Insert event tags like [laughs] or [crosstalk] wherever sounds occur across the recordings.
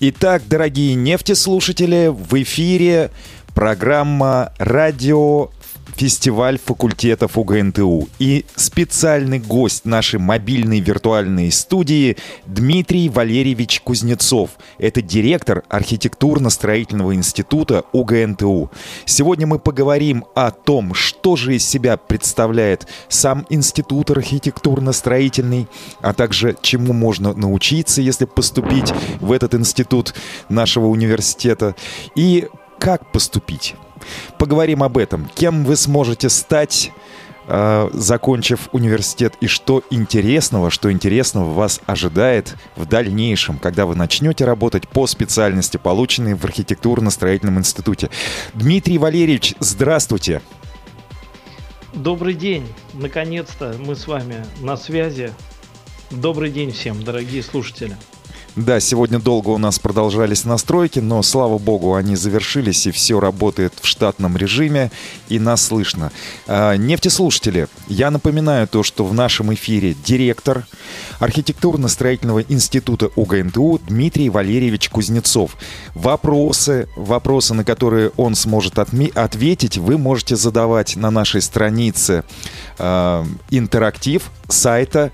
Итак, дорогие нефтеслушатели, в эфире программа «Радио фестиваль факультетов УГНТУ. И специальный гость нашей мобильной виртуальной студии Дмитрий Валерьевич Кузнецов. Это директор архитектурно-строительного института УГНТУ. Сегодня мы поговорим о том, что же из себя представляет сам институт архитектурно-строительный, а также чему можно научиться, если поступить в этот институт нашего университета, и как поступить. Поговорим об этом. Кем вы сможете стать, э, закончив университет, и что интересного, что интересного вас ожидает в дальнейшем, когда вы начнете работать по специальности, полученной в архитектурно-строительном институте. Дмитрий Валерьевич, здравствуйте. Добрый день. Наконец-то мы с вами на связи. Добрый день всем, дорогие слушатели. Да, сегодня долго у нас продолжались настройки, но, слава богу, они завершились, и все работает в штатном режиме, и нас слышно. А, нефтеслушатели, я напоминаю то, что в нашем эфире директор архитектурно-строительного института УГНТУ Дмитрий Валерьевич Кузнецов. Вопросы, вопросы, на которые он сможет ответить, вы можете задавать на нашей странице э, интерактив сайта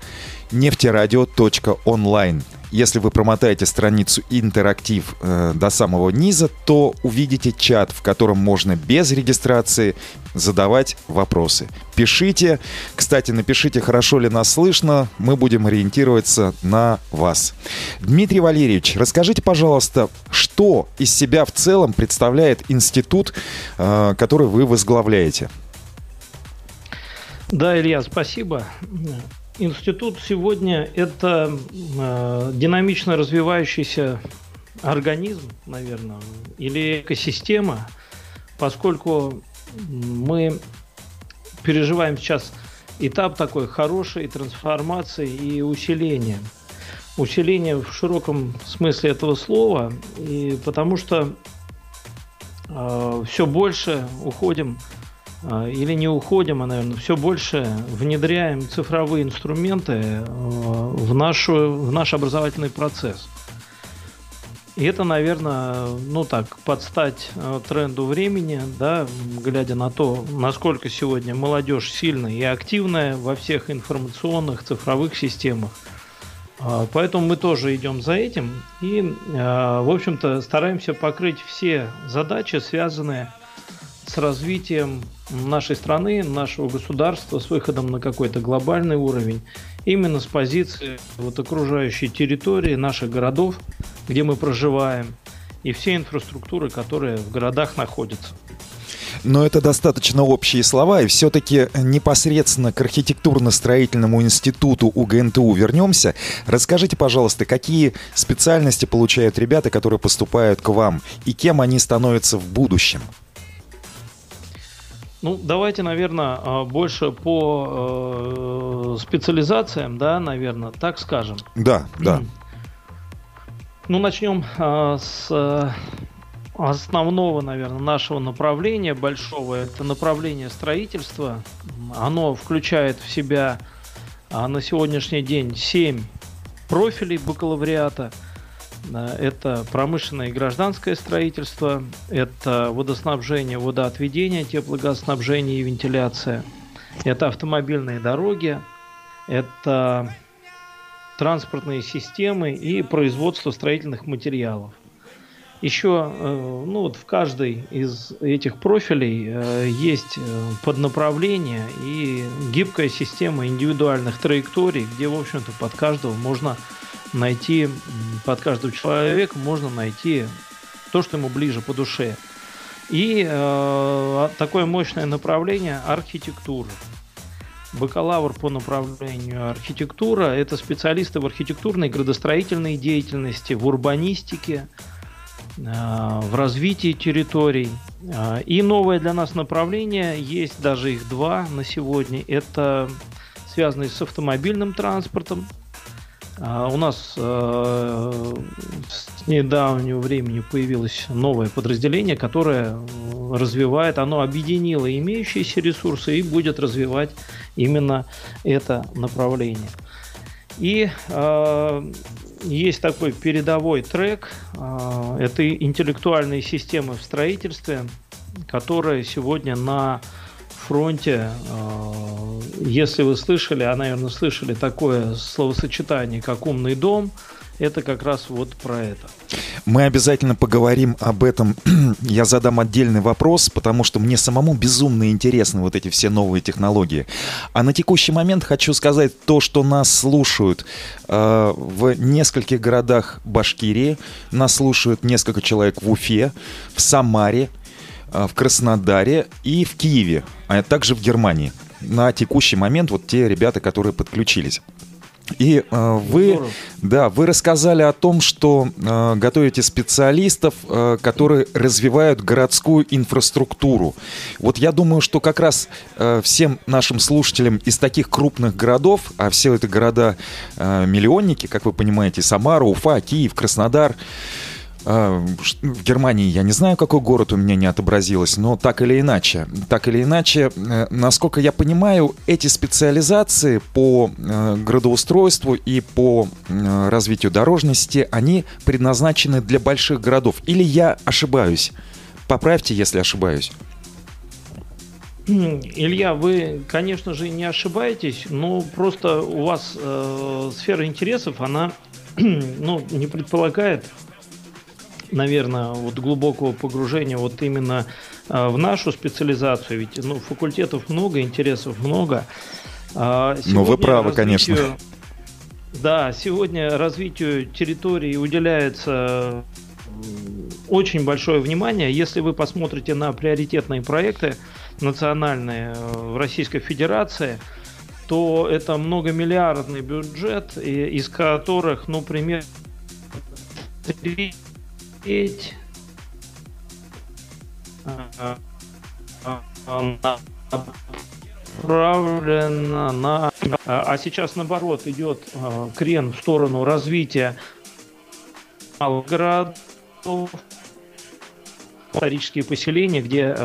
нефтерадио.онлайн. Если вы промотаете страницу интерактив э, до самого низа, то увидите чат, в котором можно без регистрации задавать вопросы. Пишите. Кстати, напишите, хорошо ли нас слышно. Мы будем ориентироваться на вас. Дмитрий Валерьевич, расскажите, пожалуйста, что из себя в целом представляет институт, э, который вы возглавляете? Да, Илья, спасибо. Институт сегодня это э, динамично развивающийся организм, наверное, или экосистема, поскольку мы переживаем сейчас этап такой хорошей трансформации и усиления. Усиление в широком смысле этого слова, и потому что э, все больше уходим или не уходим, а, наверное, все больше внедряем цифровые инструменты э, в, нашу, в наш образовательный процесс. И это, наверное, ну так, подстать э, тренду времени, да, глядя на то, насколько сегодня молодежь сильная и активная во всех информационных цифровых системах. А, поэтому мы тоже идем за этим и, в общем-то, стараемся покрыть все задачи, связанные с развитием нашей страны, нашего государства, с выходом на какой-то глобальный уровень, именно с позиции вот окружающей территории, наших городов, где мы проживаем, и всей инфраструктуры, которая в городах находится. Но это достаточно общие слова, и все-таки непосредственно к архитектурно-строительному институту УГНТУ вернемся. Расскажите, пожалуйста, какие специальности получают ребята, которые поступают к вам, и кем они становятся в будущем? Ну, давайте, наверное, а, больше по э, специализациям, да, наверное, так скажем. Да, да. Ну, начнем э, с основного, наверное, нашего направления большого. Это направление строительства. Оно включает в себя э, на сегодняшний день 7 профилей бакалавриата – это промышленное и гражданское строительство, это водоснабжение, водоотведение, теплогазоснабжение и вентиляция, это автомобильные дороги, это транспортные системы и производство строительных материалов. Еще э, ну, вот в каждой из этих профилей э, есть э, поднаправление и гибкая система индивидуальных траекторий, где, в общем-то, под каждого можно найти, под каждого человека можно найти то, что ему ближе по душе. И э, такое мощное направление архитектура. Бакалавр по направлению архитектура – это специалисты в архитектурной градостроительной деятельности, в урбанистике, э, в развитии территорий. Э, и новое для нас направление, есть даже их два на сегодня, это связанные с автомобильным транспортом, а у нас э, с недавнего времени появилось новое подразделение, которое развивает, оно объединило имеющиеся ресурсы и будет развивать именно это направление. И э, есть такой передовой трек. Э, это интеллектуальные системы в строительстве, которые сегодня на фронте, э, если вы слышали, а, наверное, слышали такое словосочетание, как «умный дом», это как раз вот про это. Мы обязательно поговорим об этом. [clears throat] Я задам отдельный вопрос, потому что мне самому безумно интересны вот эти все новые технологии. А на текущий момент хочу сказать то, что нас слушают э, в нескольких городах Башкирии, нас слушают несколько человек в Уфе, в Самаре, в Краснодаре и в Киеве, а также в Германии. На текущий момент вот те ребята, которые подключились. И э, вы, да, вы рассказали о том, что э, готовите специалистов, э, которые развивают городскую инфраструктуру. Вот я думаю, что как раз э, всем нашим слушателям из таких крупных городов, а все это города э, миллионники, как вы понимаете, Самара, Уфа, Киев, Краснодар, а, в Германии я не знаю, какой город у меня не отобразилось, но так или иначе, так или иначе, э, насколько я понимаю, эти специализации по э, градоустройству и по развитию дорожности, они предназначены для больших городов. Или я ошибаюсь? Поправьте, если ошибаюсь. Илья, вы, конечно же, не ошибаетесь, но просто у вас э, сфера интересов, она [clears throat] ну, не предполагает наверное, вот глубокого погружения вот именно а, в нашу специализацию, ведь ну, факультетов много, интересов много. А, ну, вы правы, конечно. Да, сегодня развитию территории уделяется очень большое внимание. Если вы посмотрите на приоритетные проекты национальные э, в Российской Федерации, то это многомиллиардный бюджет, из которых, ну, примерно смотреть. Направлено на... А сейчас, наоборот, идет а, крен в сторону развития городов, исторические поселения, где,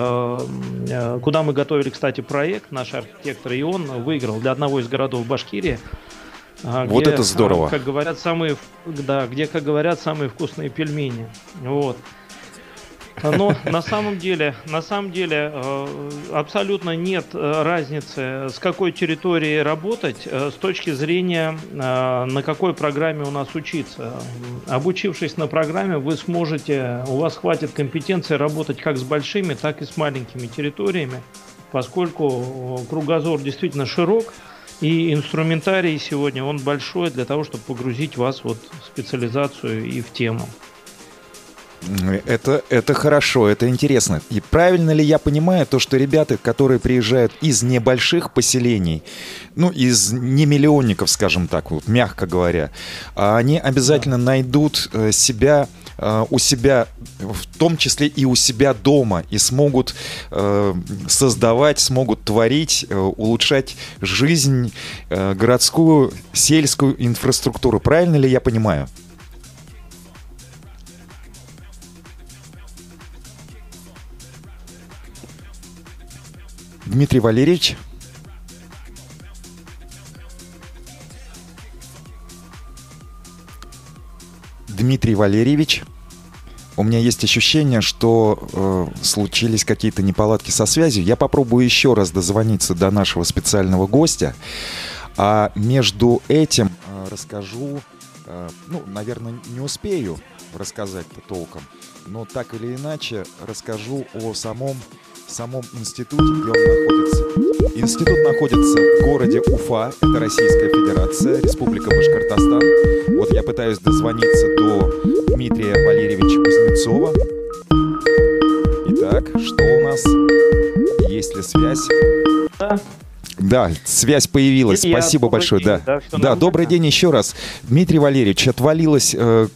куда мы готовили, кстати, проект, наш архитектор, и он выиграл для одного из городов Башкирии вот где, это здорово. Как говорят, самые, да, где, как говорят, самые вкусные пельмени. Вот. Но на самом деле, на самом деле э, абсолютно нет э, разницы, с какой территории работать, э, с точки зрения, на какой программе у нас учиться. Обучившись на программе, вы сможете, у вас хватит компетенции работать как с большими, так и с маленькими территориями, поскольку кругозор действительно широк, и инструментарий сегодня, он большой для того, чтобы погрузить вас вот в специализацию и в тему. Это, это хорошо, это интересно. И правильно ли я понимаю то, что ребята, которые приезжают из небольших поселений, ну, из не миллионников, скажем так, вот, мягко говоря, они обязательно да. найдут э, себя у себя, в том числе и у себя дома, и смогут э, создавать, смогут творить, э, улучшать жизнь, городскую, сельскую инфраструктуру. Правильно ли я понимаю? Дмитрий Валерьевич. Дмитрий Валерьевич. У меня есть ощущение, что э, случились какие-то неполадки со связью. Я попробую еще раз дозвониться до нашего специального гостя. А между этим э, расскажу, э, ну, наверное, не успею рассказать-то толком, но так или иначе расскажу о самом, самом институте, где он находится. Институт находится в городе Уфа, это Российская Федерация, Республика Башкортостан. Вот я пытаюсь дозвониться до Дмитрия Валерьевича Кузнецова. Итак, что у нас? Есть ли связь? Да. Да, связь появилась. И Спасибо большое. День, да, да, да добрый день еще раз. Дмитрий Валерьевич, отвалилось э,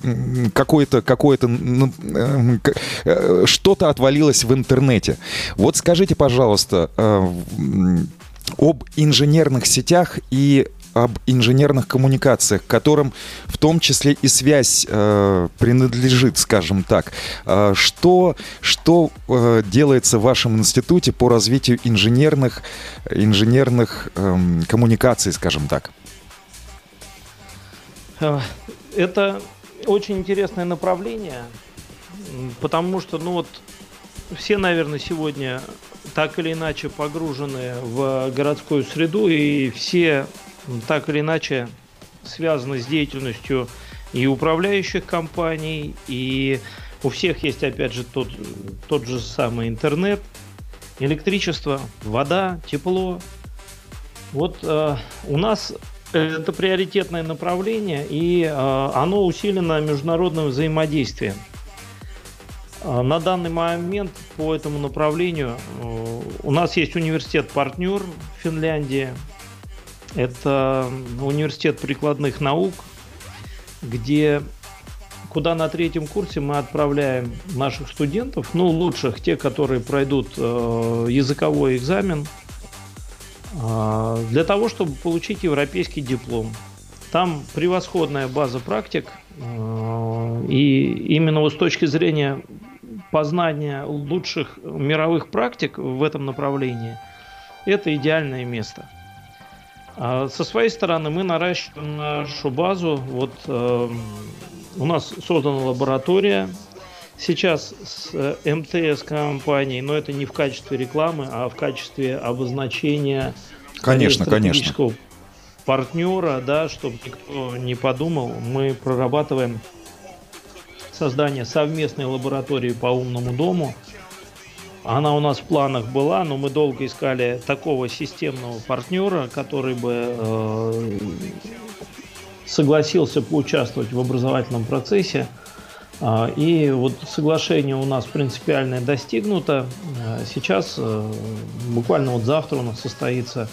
какое-то, какое-то, ну, э, э, что-то отвалилось в интернете. Вот скажите, пожалуйста, э, об инженерных сетях и об инженерных коммуникациях, которым в том числе и связь э, принадлежит, скажем так. Э, что что э, делается в вашем институте по развитию инженерных, инженерных э, коммуникаций, скажем так? Э, это очень интересное направление, потому что, ну вот, все, наверное, сегодня так или иначе погружены в городскую среду, и все так или иначе связаны с деятельностью и управляющих компаний, и у всех есть, опять же, тот, тот же самый интернет, электричество, вода, тепло. Вот э, у нас это приоритетное направление, и э, оно усилено международным взаимодействием. Э, на данный момент по этому направлению э, у нас есть университет-партнер в Финляндии. Это университет прикладных наук, где куда на третьем курсе мы отправляем наших студентов, ну, лучших, те, которые пройдут э, языковой экзамен, э, для того, чтобы получить европейский диплом. Там превосходная база практик, э, и именно вот с точки зрения познания лучших мировых практик в этом направлении, это идеальное место. А со своей стороны мы наращиваем нашу базу. Вот э, у нас создана лаборатория сейчас с э, МТС компанией, но это не в качестве рекламы, а в качестве обозначения конечно, конечно. партнера, да, чтобы никто не подумал, мы прорабатываем создание совместной лаборатории по умному дому. Она у нас в планах была, но мы долго искали такого системного партнера, который бы э, согласился поучаствовать в образовательном процессе. А, и вот соглашение у нас принципиальное достигнуто. А, сейчас, э, буквально вот завтра у нас состоится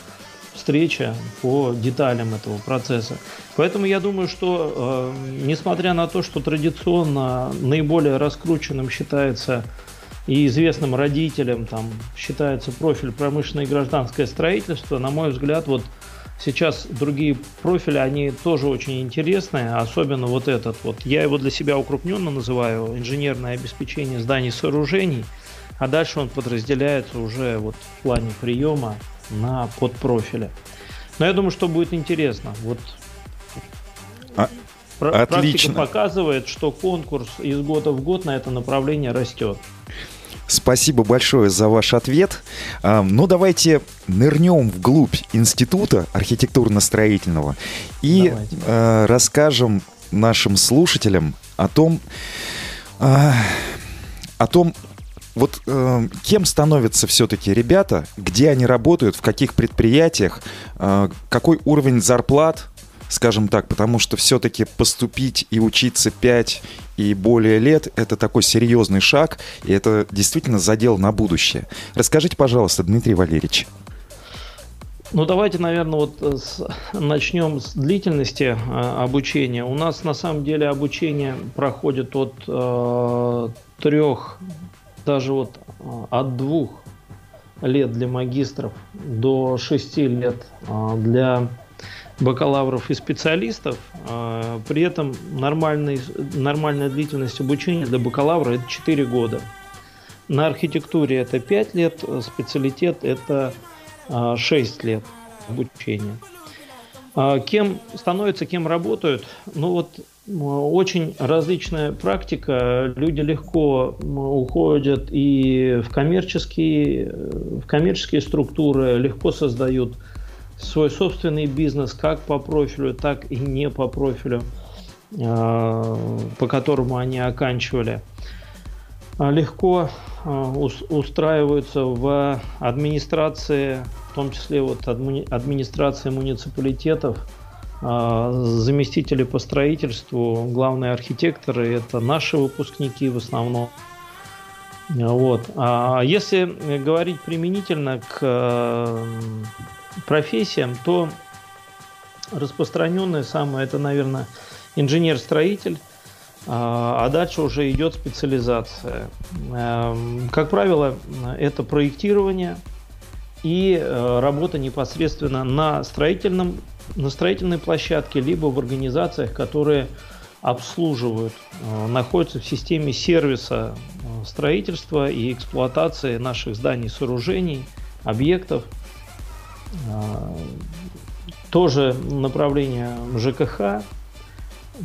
встреча по деталям этого процесса. Поэтому я думаю, что э, несмотря на то, что традиционно наиболее раскрученным считается и известным родителям там считается профиль промышленное и гражданское строительство, на мой взгляд, вот Сейчас другие профили, они тоже очень интересные, особенно вот этот вот. Я его для себя укрупненно называю инженерное обеспечение зданий и сооружений, а дальше он подразделяется уже вот в плане приема на подпрофили. Но я думаю, что будет интересно. Вот а, Практика отлично. показывает, что конкурс из года в год на это направление растет. Спасибо большое за ваш ответ. Ну, давайте нырнем вглубь института архитектурно-строительного и давайте. Э, расскажем нашим слушателям о том, э, о том, вот э, кем становятся все-таки ребята, где они работают, в каких предприятиях, э, какой уровень зарплат скажем так, потому что все-таки поступить и учиться 5 и более лет – это такой серьезный шаг, и это действительно задел на будущее. Расскажите, пожалуйста, Дмитрий Валерьевич. Ну, давайте, наверное, вот с, начнем с длительности э, обучения. У нас на самом деле обучение проходит от э, трех, даже вот э, от двух лет для магистров до шести лет э, для бакалавров и специалистов. А, при этом нормальный, нормальная длительность обучения для бакалавра это 4 года. На архитектуре это 5 лет, специалитет это 6 а, лет обучения. А, кем становятся, кем работают? Ну вот очень различная практика. Люди легко уходят и в коммерческие, в коммерческие структуры, легко создают свой собственный бизнес как по профилю, так и не по профилю, а, по которому они оканчивали. А, легко а, устраиваются в администрации, в том числе вот администрации муниципалитетов, заместители по строительству, главные архитекторы – это наши выпускники в основном. Вот. А если говорить применительно к профессиям, то распространенное самое это, наверное, инженер-строитель, а, а дальше уже идет специализация. Эм, как правило, это проектирование и э, работа непосредственно на, строительном, на строительной площадке, либо в организациях, которые обслуживают, э, находятся в системе сервиса э, строительства и эксплуатации наших зданий, сооружений, объектов – тоже направление ЖКХ.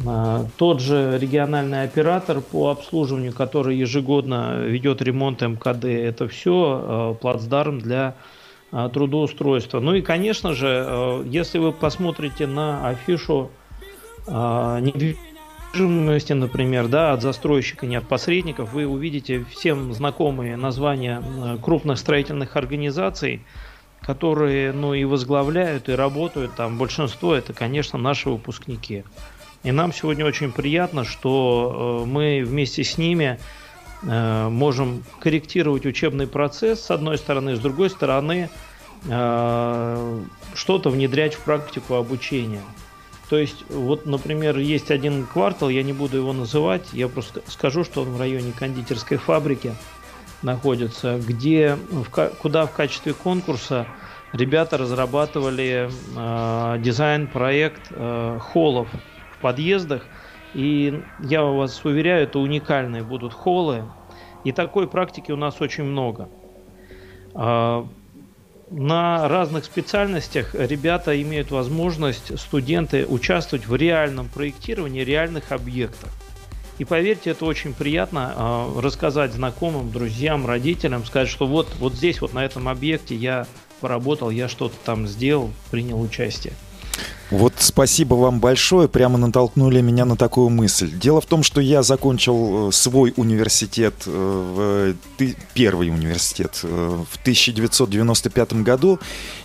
А, тот же региональный оператор по обслуживанию, который ежегодно ведет ремонт МКД, это все плацдарм для трудоустройства. Ну и, конечно же, если вы посмотрите на афишу недвижимости, например, да, от застройщика, не от посредников, вы увидите всем знакомые названия крупных строительных организаций, которые, ну, и возглавляют, и работают там. Большинство это, конечно, наши выпускники. И нам сегодня очень приятно, что э, мы вместе с ними э, можем корректировать учебный процесс, с одной стороны, с другой стороны, э, что-то внедрять в практику обучения. То есть, вот, например, есть один квартал, я не буду его называть, я просто скажу, что он в районе кондитерской фабрики находится, где, в, куда в качестве конкурса ребята разрабатывали э, дизайн-проект э, холлов в подъездах. И я вас уверяю, это уникальные будут холлы. И такой практики у нас очень много. Э, на разных специальностях ребята имеют возможность, студенты, участвовать в реальном проектировании реальных объектов. И поверьте, это очень приятно э, рассказать знакомым, друзьям, родителям, сказать, что вот, вот здесь, вот на этом объекте я поработал, я что-то там сделал, принял участие. Вот спасибо вам большое, прямо натолкнули меня на такую мысль. Дело в том, что я закончил э, свой университет, э, первый университет э, в 1995 году,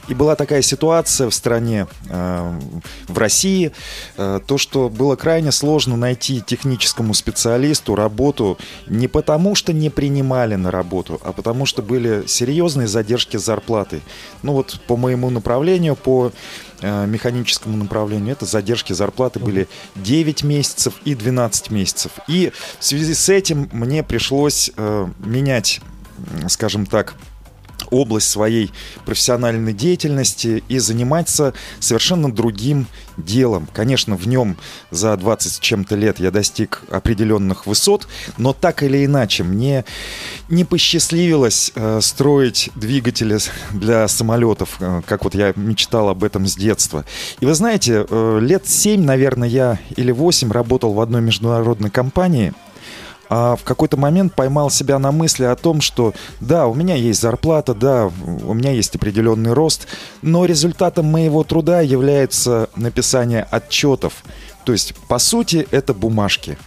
и была такая ситуация в стране, в России, то, что было крайне сложно найти техническому специалисту работу не потому, что не принимали на работу, а потому что были серьезные задержки зарплаты. Ну вот по моему направлению, по Э, механическому направлению, это задержки зарплаты были 9 месяцев и 12 месяцев. И в связи с этим мне пришлось э, менять, скажем так, область своей профессиональной деятельности и заниматься совершенно другим делом. Конечно, в нем за 20 с чем-то лет я достиг определенных высот, но так или иначе мне не посчастливилось э, строить двигатели для самолетов, э, как вот я мечтал об этом с детства. И вы знаете, э, лет 7, наверное, я или 8 работал в одной международной компании – а в какой-то момент поймал себя на мысли о том, что да, у меня есть зарплата, да, у меня есть определенный рост, но результатом моего труда является написание отчетов. То есть, по сути, это бумажки.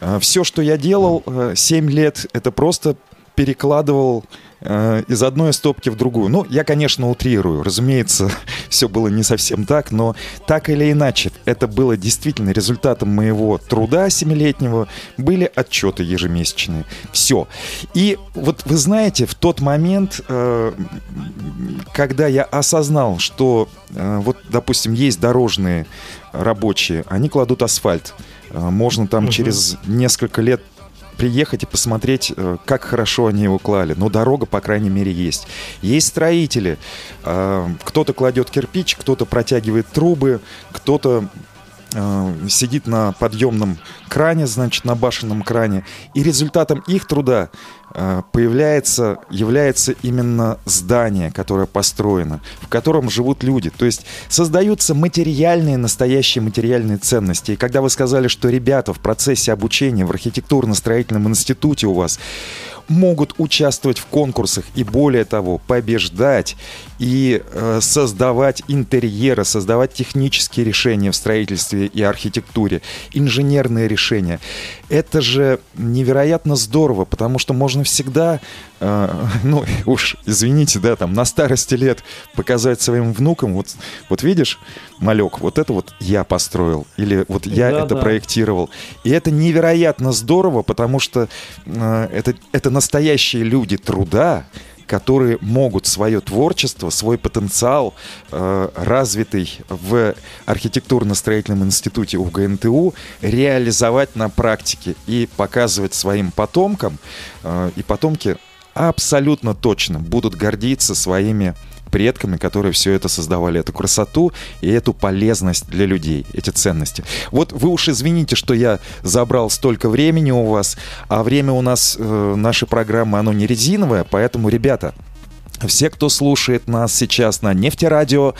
А, Все, что я делал 7 э, лет, это просто перекладывал э, из одной стопки в другую. Ну, я, конечно, утрирую. Разумеется, [laughs] все было не совсем так, но так или иначе, это было действительно результатом моего труда семилетнего. Были отчеты ежемесячные. Все. И вот вы знаете, в тот момент, э, когда я осознал, что э, вот, допустим, есть дорожные рабочие, они кладут асфальт. Э, можно там угу. через несколько лет приехать и посмотреть, э, как хорошо они его клали. Но дорога, по крайней мере, есть. Есть строители. Э, кто-то кладет кирпич, кто-то протягивает трубы, кто-то сидит на подъемном кране, значит, на башенном кране. И результатом их труда Э, появляется, является именно здание, которое построено, в котором живут люди. То есть создаются материальные, настоящие материальные ценности. И когда вы сказали, что ребята в процессе обучения в архитектурно-строительном институте у вас могут участвовать в конкурсах и более того побеждать и э, создавать интерьеры, создавать технические решения в строительстве и архитектуре, инженерные решения. Это же невероятно здорово, потому что можно всегда, э, [laughs] ну [laughs] уж извините, да, там на старости лет показать своим внукам, вот, вот видишь, малек, вот это вот я построил или вот я да, это да. проектировал, и это невероятно здорово, потому что э, это это настоящие люди труда, которые могут свое творчество, свой потенциал, э, развитый в архитектурно-строительном институте УГНТУ, реализовать на практике и показывать своим потомкам. Э, и потомки абсолютно точно будут гордиться своими предками, которые все это создавали, эту красоту и эту полезность для людей, эти ценности. Вот вы уж извините, что я забрал столько времени у вас, а время у нас, э, нашей программы, оно не резиновое, поэтому, ребята, все, кто слушает нас сейчас на Нефтерадио,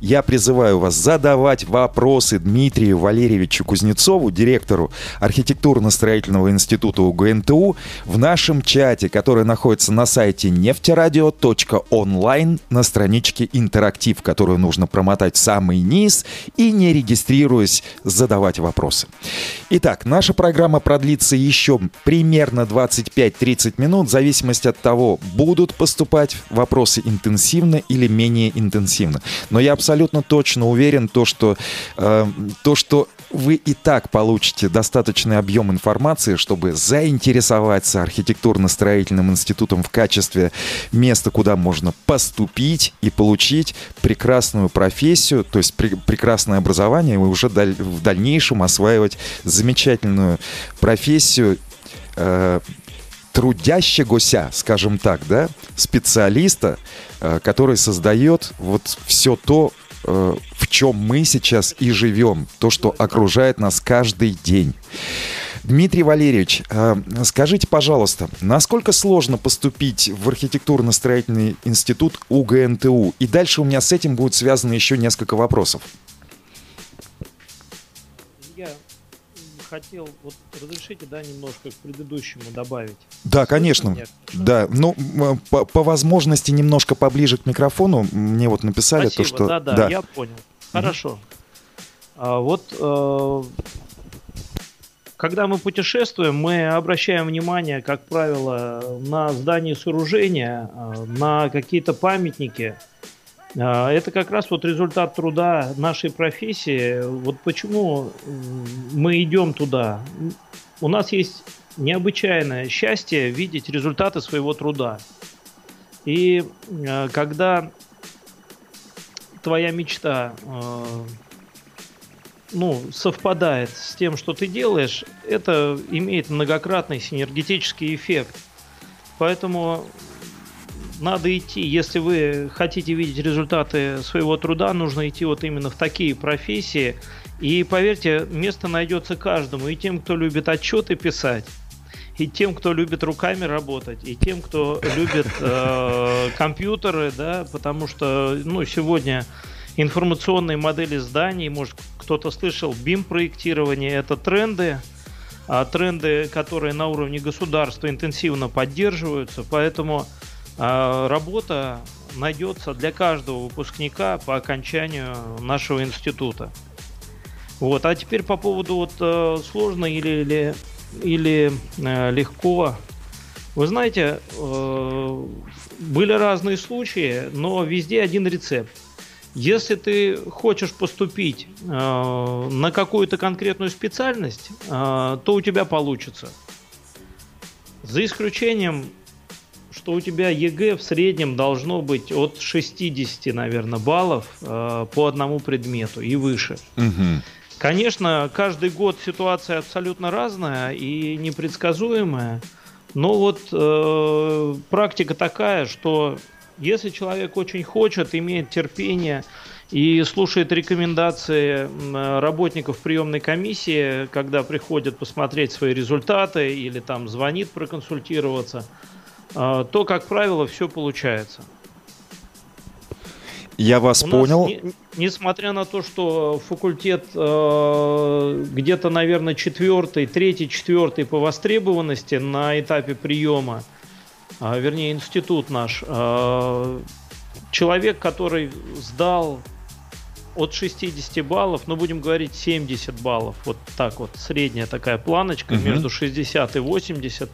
я призываю вас задавать вопросы Дмитрию Валерьевичу Кузнецову, директору архитектурно-строительного института УГНТУ, в нашем чате, который находится на сайте нефтерадио.онлайн на страничке «Интерактив», которую нужно промотать в самый низ и, не регистрируясь, задавать вопросы. Итак, наша программа продлится еще примерно 25-30 минут, в зависимости от того, будут поступать вопросы вопросы интенсивно или менее интенсивно. Но я абсолютно точно уверен, то, что, э, то, что вы и так получите достаточный объем информации, чтобы заинтересоваться архитектурно-строительным институтом в качестве места, куда можно поступить и получить прекрасную профессию, то есть пр прекрасное образование, и уже даль в дальнейшем осваивать замечательную профессию э, трудящегося, скажем так, да, специалиста, э, который создает вот все то, э, в чем мы сейчас и живем, то, что окружает нас каждый день. Дмитрий Валерьевич, э, скажите, пожалуйста, насколько сложно поступить в архитектурно-строительный институт УГНТУ? И дальше у меня с этим будет связано еще несколько вопросов. Хотел, вот разрешите, да, немножко к предыдущему добавить. Да, конечно. Меня, да, ну, по, по возможности немножко поближе к микрофону. Мне вот написали Спасибо, то, что... Да, да, да. я понял. Хорошо. А, вот э, когда мы путешествуем, мы обращаем внимание, как правило, на здания сооружения, э, на какие-то памятники, это как раз вот результат труда нашей профессии. Вот почему мы идем туда. У нас есть необычайное счастье видеть результаты своего труда. И а, когда твоя мечта а, ну, совпадает с тем, что ты делаешь, это имеет многократный синергетический эффект. Поэтому надо идти, если вы хотите видеть результаты своего труда, нужно идти вот именно в такие профессии. И поверьте, место найдется каждому. И тем, кто любит отчеты писать, и тем, кто любит руками работать, и тем, кто любит э, компьютеры, да, потому что ну, сегодня информационные модели зданий, может кто-то слышал, BIM-проектирование, это тренды, а тренды, которые на уровне государства интенсивно поддерживаются, поэтому работа найдется для каждого выпускника по окончанию нашего института. Вот. А теперь по поводу вот э, сложно или, или, или э, легко. Вы знаете, э, были разные случаи, но везде один рецепт. Если ты хочешь поступить на какую-то конкретную специальность, то у тебя получится. За исключением что у тебя ЕГЭ в среднем должно быть от 60, наверное, баллов э, по одному предмету и выше. Угу. Конечно, каждый год ситуация абсолютно разная и непредсказуемая, но вот э, практика такая, что если человек очень хочет, имеет терпение и слушает рекомендации работников приемной комиссии, когда приходят посмотреть свои результаты или там звонит проконсультироваться – то, как правило, все получается. Я вас У понял. Нас, не, несмотря на то, что факультет э, где-то, наверное, четвертый, третий, четвертый по востребованности на этапе приема, э, вернее, институт наш, э, человек, который сдал от 60 баллов, ну, будем говорить, 70 баллов, вот так вот, средняя такая планочка угу. между 60 и 80, а,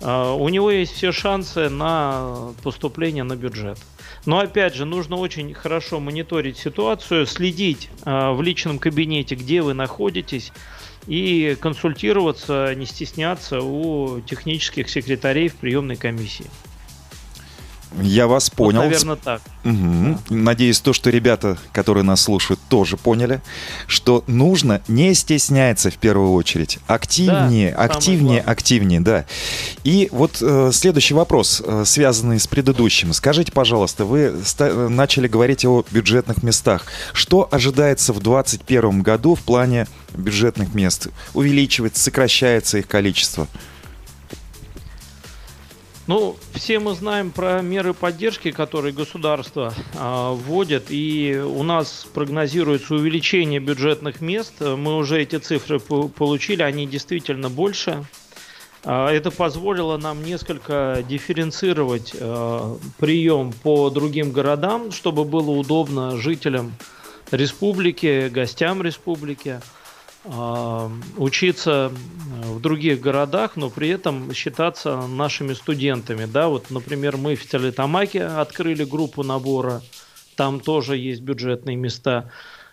у него есть все шансы на поступление на бюджет. Но опять же, нужно очень хорошо мониторить ситуацию, следить а, в личном кабинете, где вы находитесь, и консультироваться, не стесняться у технических секретарей в приемной комиссии. Я вас понял. Вот, наверное, так. Угу. Да. Надеюсь, то, что ребята, которые нас слушают, тоже поняли, что нужно не стесняться в первую очередь. Активнее, да, активнее, активнее, да. И вот э, следующий вопрос, э, связанный с предыдущим. Скажите, пожалуйста, вы ста- начали говорить о бюджетных местах. Что ожидается в 2021 году в плане бюджетных мест? Увеличивается, сокращается их количество? Ну, все мы знаем про меры поддержки, которые государство э, вводит, и у нас прогнозируется увеличение бюджетных мест. Мы уже эти цифры получили, они действительно больше. Э, это позволило нам несколько дифференцировать э, прием по другим городам, чтобы было удобно жителям республики, гостям республики. А, учиться в других городах, но при этом считаться нашими студентами. Да, вот, например, мы в Стерлитамаке открыли группу набора, там тоже есть бюджетные места.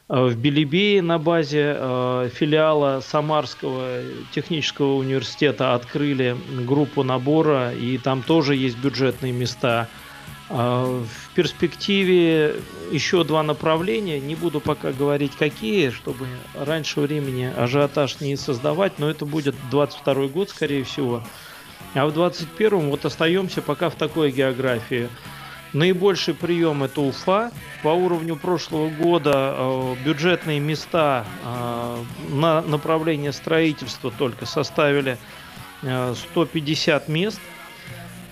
А, в Белебее на базе э, филиала Самарского технического университета открыли группу набора, и там тоже есть бюджетные места. А, в перспективе еще два направления. Не буду пока говорить какие, чтобы раньше времени ажиотаж не создавать, но это будет 22 год, скорее всего. А в 21 вот остаемся пока в такой географии. Наибольший прием это Уфа. По уровню прошлого года а, бюджетные места а, на направление строительства только составили 150 мест – Э,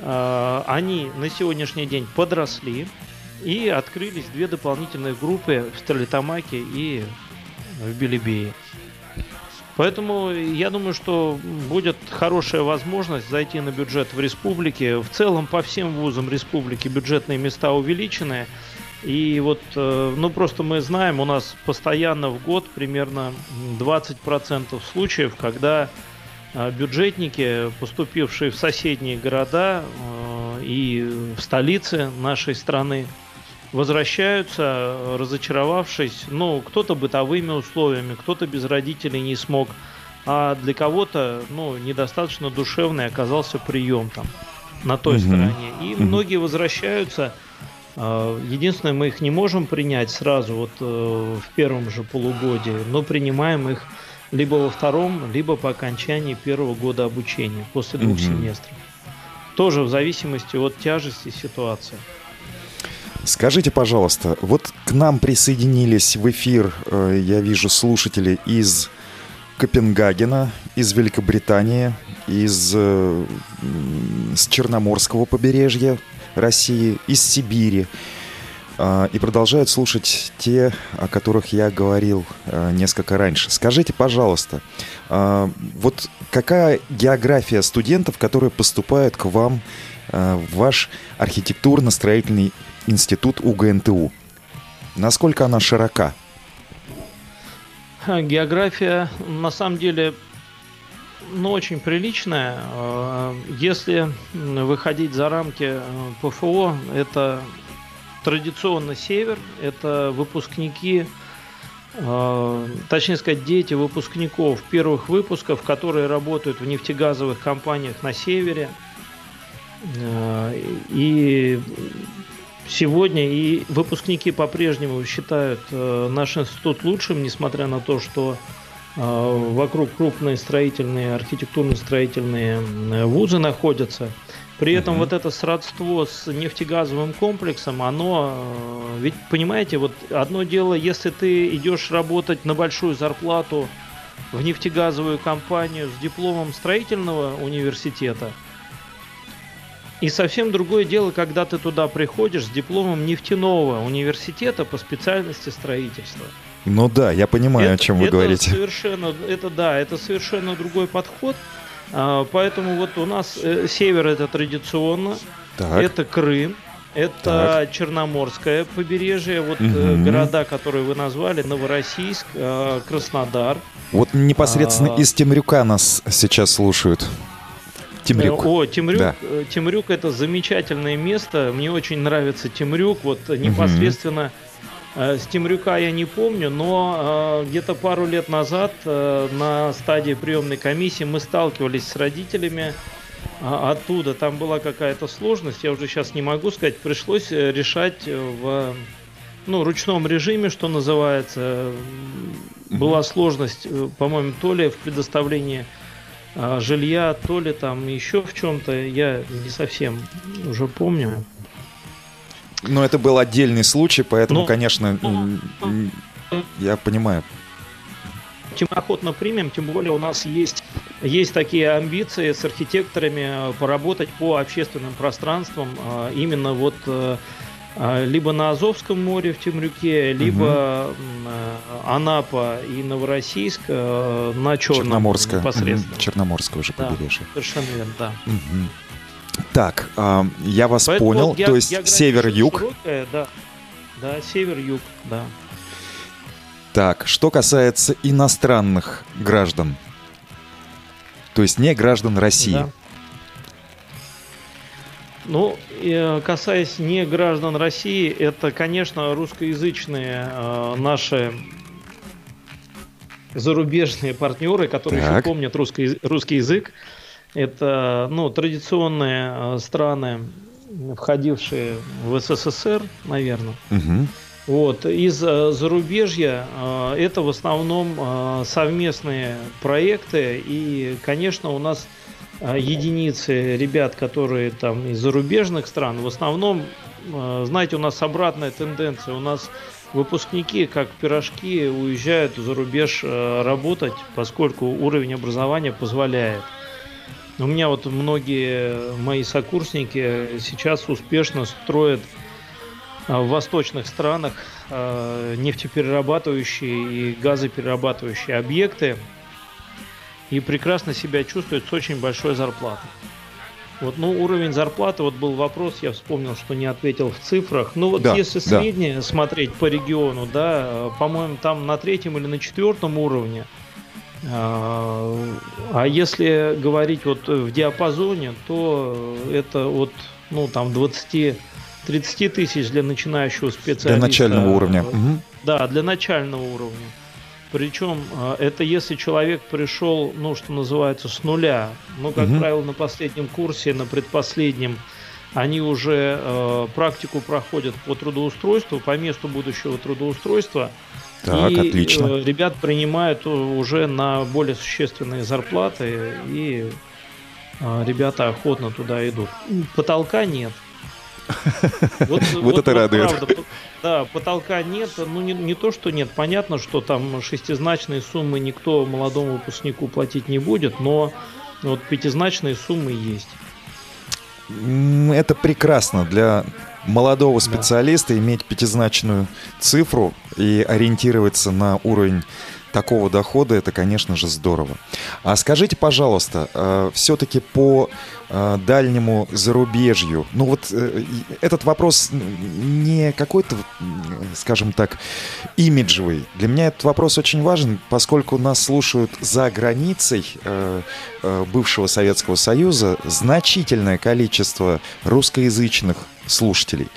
они на сегодняшний день подросли и открылись две дополнительные группы в Стерлитамаке и в Белебее. Поэтому я думаю, что будет хорошая возможность зайти на бюджет в республике. В целом по всем вузам республики бюджетные места увеличены. И вот, э, ну просто мы знаем, у нас постоянно в год примерно 20% случаев, когда бюджетники, поступившие в соседние города э, и в столице нашей страны, возвращаются, разочаровавшись, ну, кто-то бытовыми условиями, кто-то без родителей не смог, а для кого-то, ну, недостаточно душевный оказался прием там на той угу. стороне. И угу. многие возвращаются. А, единственное, мы их не можем принять сразу вот э, в первом же полугодии, но принимаем их либо во втором, либо по окончании первого года обучения, после двух угу. семестров. Тоже в зависимости от тяжести ситуации. Скажите, пожалуйста, вот к нам присоединились в эфир, э, я вижу, слушатели из Копенгагена, из Великобритании, из э, с Черноморского побережья России, из Сибири. А, и продолжают слушать те, о которых я говорил а, несколько раньше. Скажите, пожалуйста, а, вот какая география студентов, которые поступают к вам в ваш архитектурно-строительный институт УГНТУ? Насколько она широка? География, на самом деле, ну, очень приличная. Если выходить за рамки ПФО, это традиционно север. Это выпускники, э, точнее сказать, дети выпускников первых выпусков, которые работают в нефтегазовых компаниях на севере. Э, и сегодня и выпускники по-прежнему считают э, наш институт лучшим, несмотря на то, что вокруг крупные строительные, архитектурно-строительные вузы находятся – при этом uh-huh. вот это сродство с нефтегазовым комплексом, оно, э, ведь понимаете, вот одно дело, если ты идешь работать на большую зарплату в нефтегазовую компанию с дипломом строительного университета, и совсем другое дело, когда ты туда приходишь с дипломом нефтяного университета по специальности строительства. Ну да, я понимаю, это, о чем вы это говорите. Совершенно, это да, это совершенно другой подход. А, поэтому вот у нас э, север это традиционно, так. это Крым, это так. Черноморское побережье, вот угу. города, которые вы назвали, Новороссийск, э, Краснодар. Вот непосредственно а... из Темрюка нас сейчас слушают. Темрюк. О, Темрюк, да. Темрюк это замечательное место. Мне очень нравится Темрюк. Вот непосредственно Э, с Темрюка я не помню, но э, где-то пару лет назад э, на стадии приемной комиссии мы сталкивались с родителями оттуда. Там была какая-то сложность, я уже сейчас не могу сказать. Пришлось решать в ну, ручном режиме, что называется. Была сложность, по-моему, то ли в предоставлении жилья, то ли там еще в чем-то. Я не совсем уже помню. Но это был отдельный случай, поэтому, ну, конечно, ну, я понимаю. Тем охотно примем, тем более у нас есть есть такие амбиции с архитекторами поработать по общественным пространствам именно вот либо на Азовском море в Темрюке, либо угу. Анапа и Новороссийск на Черном Черноморское, непосредственно. Черноморское уже побережье. Да, совершенно верно, да. Угу. Так, я вас Поэтому понял, то есть север-юг. Да. Да, север-юг, да. Так, что касается иностранных граждан, то есть не граждан России. Да. Ну, касаясь не граждан России, это, конечно, русскоязычные э, наши зарубежные партнеры, которые так. еще помнят русский, русский язык. Это ну, традиционные э, страны, входившие в СССР, наверное. Угу. Вот. Из э, зарубежья э, это в основном совместные проекты. И, конечно, у нас единицы ребят, которые там из зарубежных стран. В основном, знаете, у нас обратная тенденция. У нас выпускники, как пирожки, уезжают за рубеж работать, поскольку уровень образования позволяет. У меня вот многие мои сокурсники сейчас успешно строят а, в восточных странах а, нефтеперерабатывающие и газоперерабатывающие объекты и прекрасно себя чувствуют с очень большой зарплатой. Вот, ну, уровень зарплаты, вот был вопрос, я вспомнил, что не ответил в цифрах. Ну, вот да, если да. среднее смотреть по региону, да, по-моему, там на третьем или на четвертом уровне. А, а если говорить вот в диапазоне, то это от, ну, там, 20 30 тысяч для начинающего специалиста. Для начального уровня. Да, для начального уровня. Причем а, это если человек пришел, ну, что называется, с нуля. Ну, как угу. правило, на последнем курсе, на предпоследнем, они уже э, практику проходят по трудоустройству, по месту будущего трудоустройства. Так, и отлично. Э, ребят принимают уже на более существенные зарплаты, и э, ребята охотно туда идут. Потолка нет. [laughs] Вот, вот это радует. Правда, да, потолка нет. Ну, не, не то, что нет. Понятно, что там шестизначные суммы никто молодому выпускнику платить не будет, но вот пятизначные суммы есть. Это прекрасно для молодого специалиста да. иметь пятизначную цифру и ориентироваться на уровень такого дохода, это, конечно же, здорово. А скажите, пожалуйста, э, все-таки по э, дальнему зарубежью, ну вот э, этот вопрос не какой-то, скажем так, имиджевый. Для меня этот вопрос очень важен, поскольку нас слушают за границей бывшего Советского Союза значительное количество русскоязычных слушателей.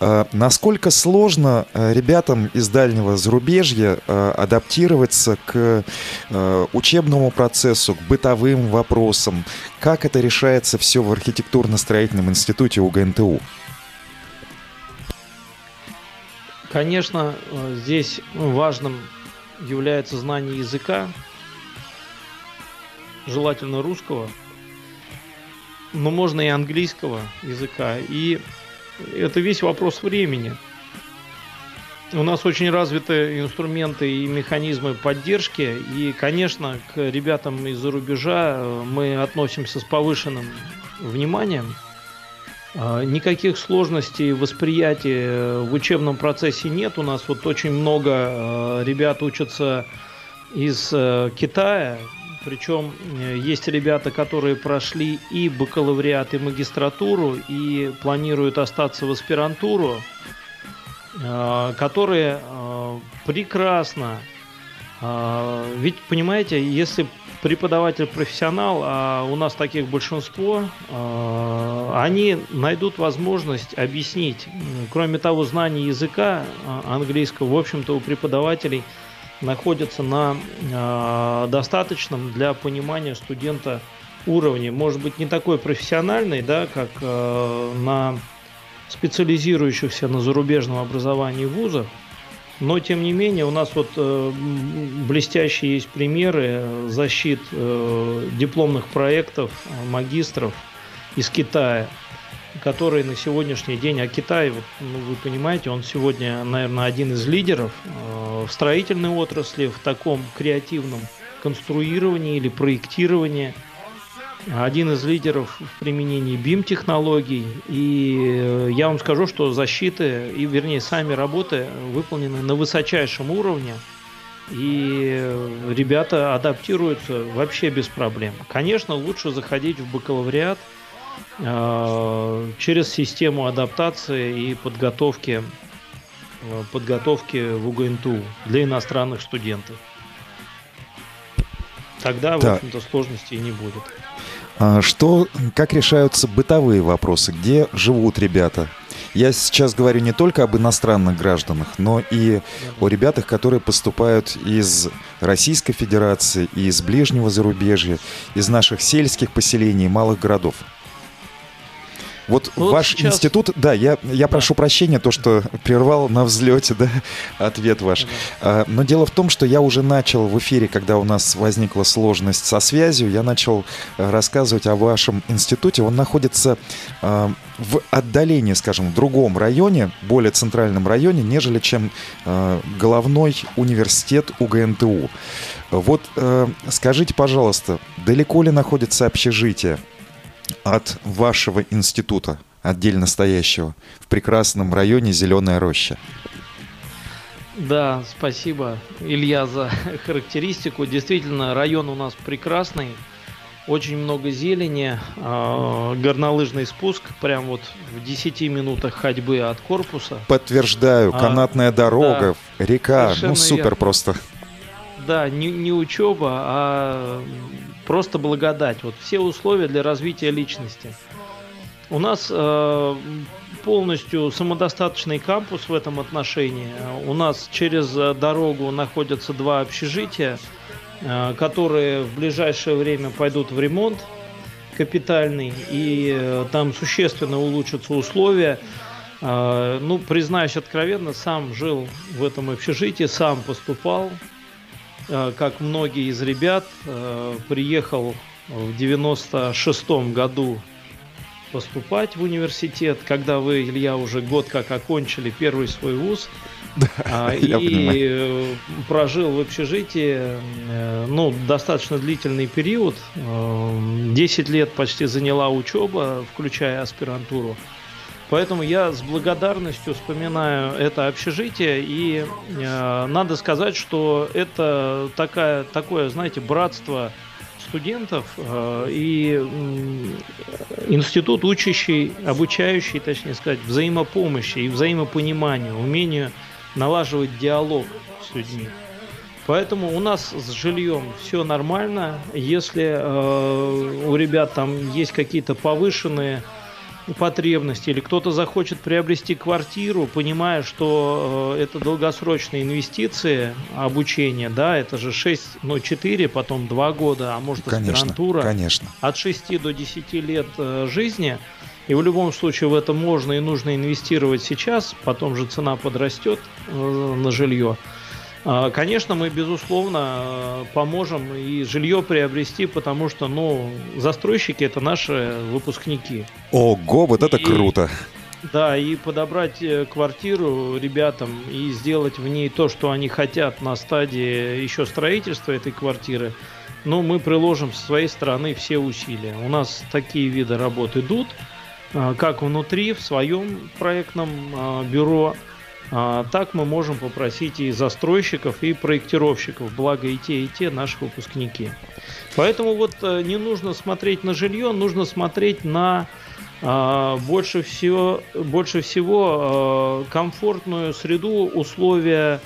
Э, насколько сложно э, ребятам из дальнего зарубежья э, адаптироваться к учебному процессу, к бытовым вопросам? Как это решается все в архитектурно-строительном институте УГНТУ? Конечно, здесь важным является знание языка, желательно русского, но можно и английского языка. И это весь вопрос времени. У нас очень развиты инструменты и механизмы поддержки, и, конечно, к ребятам из-за рубежа э, мы относимся с повышенным вниманием. А, никаких сложностей восприятия в учебном процессе нет. У нас вот очень много э, ребят учатся из э, Китая, причем э, есть ребята, которые прошли и бакалавриат, и магистратуру, и планируют остаться в аспирантуру, э, которые э, прекрасно. Ведь, понимаете, если преподаватель профессионал, а у нас таких большинство, они найдут возможность объяснить. Кроме того, знание языка английского, в общем-то, у преподавателей – находятся на э, достаточном для понимания студента уровне. Может быть, не такой профессиональный, да, как э, на специализирующихся на зарубежном образовании вузах, но, тем не менее, у нас вот э, блестящие есть примеры защит э, дипломных проектов э, магистров из Китая – который на сегодняшний день, а Китай, вот, ну, вы понимаете, он сегодня, наверное, один из лидеров э, в строительной отрасли, в таком креативном конструирования или проектирования. Один из лидеров в применении BIM-технологий. И э, я вам скажу, что защиты, и вернее сами работы выполнены на высочайшем уровне. И ребята адаптируются вообще без проблем. Конечно, лучше заходить в бакалавриат э, через систему адаптации и подготовки Э, подготовки в УГНТУ для иностранных студентов. Тогда, да. в общем-то, сложностей не будет. А что, как решаются бытовые вопросы? Где живут ребята? Я сейчас говорю не только об иностранных гражданах, но и о ребятах, которые поступают из Российской Федерации, из ближнего зарубежья, из наших сельских поселений, малых городов. Вот, вот ваш сейчас... институт, да, я, я да. прошу прощения, то, что прервал на взлете, да, [laughs] ответ ваш. Да. А, но дело в том, что я уже начал в эфире, когда у нас возникла сложность со связью, я начал э, рассказывать о вашем институте. Он находится а, в отдалении, скажем, в другом районе, более центральном районе, нежели чем а, головной университет УГНТУ. Вот а, скажите, пожалуйста, далеко ли находится общежитие? От вашего института, отдельно стоящего, в прекрасном районе Зеленая роща. Да, спасибо, Илья, за характеристику. Действительно, район у нас прекрасный. Очень много зелени, э, горнолыжный спуск, прям вот в 10 минутах ходьбы от корпуса. Подтверждаю, а, канатная а, дорога, да, река, ну супер верно. просто. Да, не, не учеба, а просто благодать. Вот все условия для развития личности. У нас э, полностью самодостаточный кампус в этом отношении. У нас через дорогу находятся два общежития, э, которые в ближайшее время пойдут в ремонт капитальный, и э, там существенно улучшатся условия. Э, ну, признаюсь откровенно, сам жил в этом общежитии, сам поступал, Э, как многие из ребят, э, приехал в 96 году поступать в университет, когда вы, Илья, уже год как окончили первый свой вуз. [laughs] Да, а, [laughs] и понимаю. прожил в общежитии э, ну, достаточно длительный период. 10 лет почти заняла учеба, включая аспирантуру. Поэтому я с благодарностью вспоминаю это общежитие, и э, надо сказать, что это такая, такое, знаете, братство студентов э, и э, институт учащий, обучающий, точнее сказать, взаимопомощи и взаимопониманию, умению налаживать диалог с людьми. Поэтому у нас с жильем все нормально. Если э, у ребят там есть какие-то повышенные потребности, или кто-то захочет приобрести квартиру, понимая, что э, это долгосрочные инвестиции, обучение, да, это же 6, ну 4, потом 2 года, а может конечно, аспирантура. Конечно. От 6 до 10 лет э, жизни. И в любом случае в это можно и нужно инвестировать сейчас, потом же цена подрастет э, на жилье. А, конечно, мы, безусловно, поможем и жилье приобрести, потому что, ну, застройщики это наши выпускники. Ого, вот это и, круто! Да, и подобрать э, квартиру ребятам и сделать в ней то, что они хотят на стадии еще строительства этой квартиры, ну, мы приложим со своей стороны все усилия. У нас такие виды работ идут, а, как внутри, в своем проектном а, бюро, а, так мы можем попросить и застройщиков, и проектировщиков, благо и те, и те наши выпускники. Поэтому вот э, не нужно смотреть на жилье, нужно смотреть на а, больше всего, больше всего а, комфортную среду, условия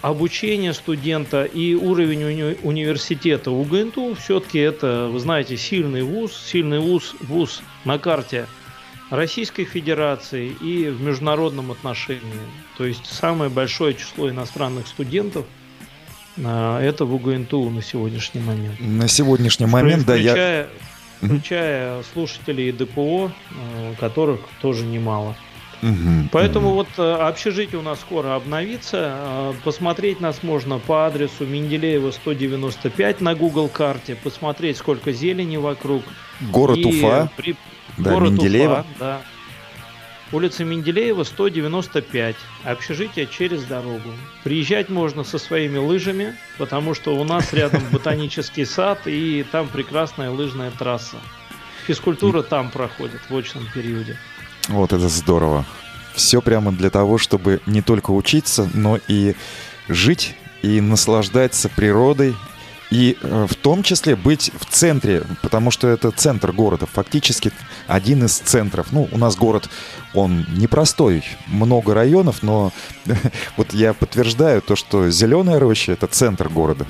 обучения студента и уровень уни- университета. УГНТУ все-таки это, вы знаете, сильный вуз, сильный вуз, вуз на карте – Российской Федерации и в международном отношении. То есть самое большое число иностранных студентов а, это в УГНТУ на сегодняшний момент. На сегодняшний момент, включая, да, я... Включая слушателей ДПО, а, которых тоже немало. Угу, Поэтому угу. вот а, общежитие у нас скоро обновится. Посмотреть нас можно по адресу Менделеева 195 на Google карте, посмотреть, сколько зелени вокруг. Город и Уфа. При... Да, Город Менделеева. Уфа, да. Улица Менделеева, 195. Общежитие через дорогу. Приезжать можно со своими лыжами, потому что у нас [laughs] рядом ботанический сад и там прекрасная лыжная трасса. Физкультура там проходит в очном периоде. Вот это здорово. Все прямо для того, чтобы не только учиться, но и жить и наслаждаться природой и э, в том числе быть в центре, потому что это центр города, фактически один из центров. Ну, у нас город, он непростой, много районов, но [laughs] вот я подтверждаю то, что Зеленая роща — это центр города.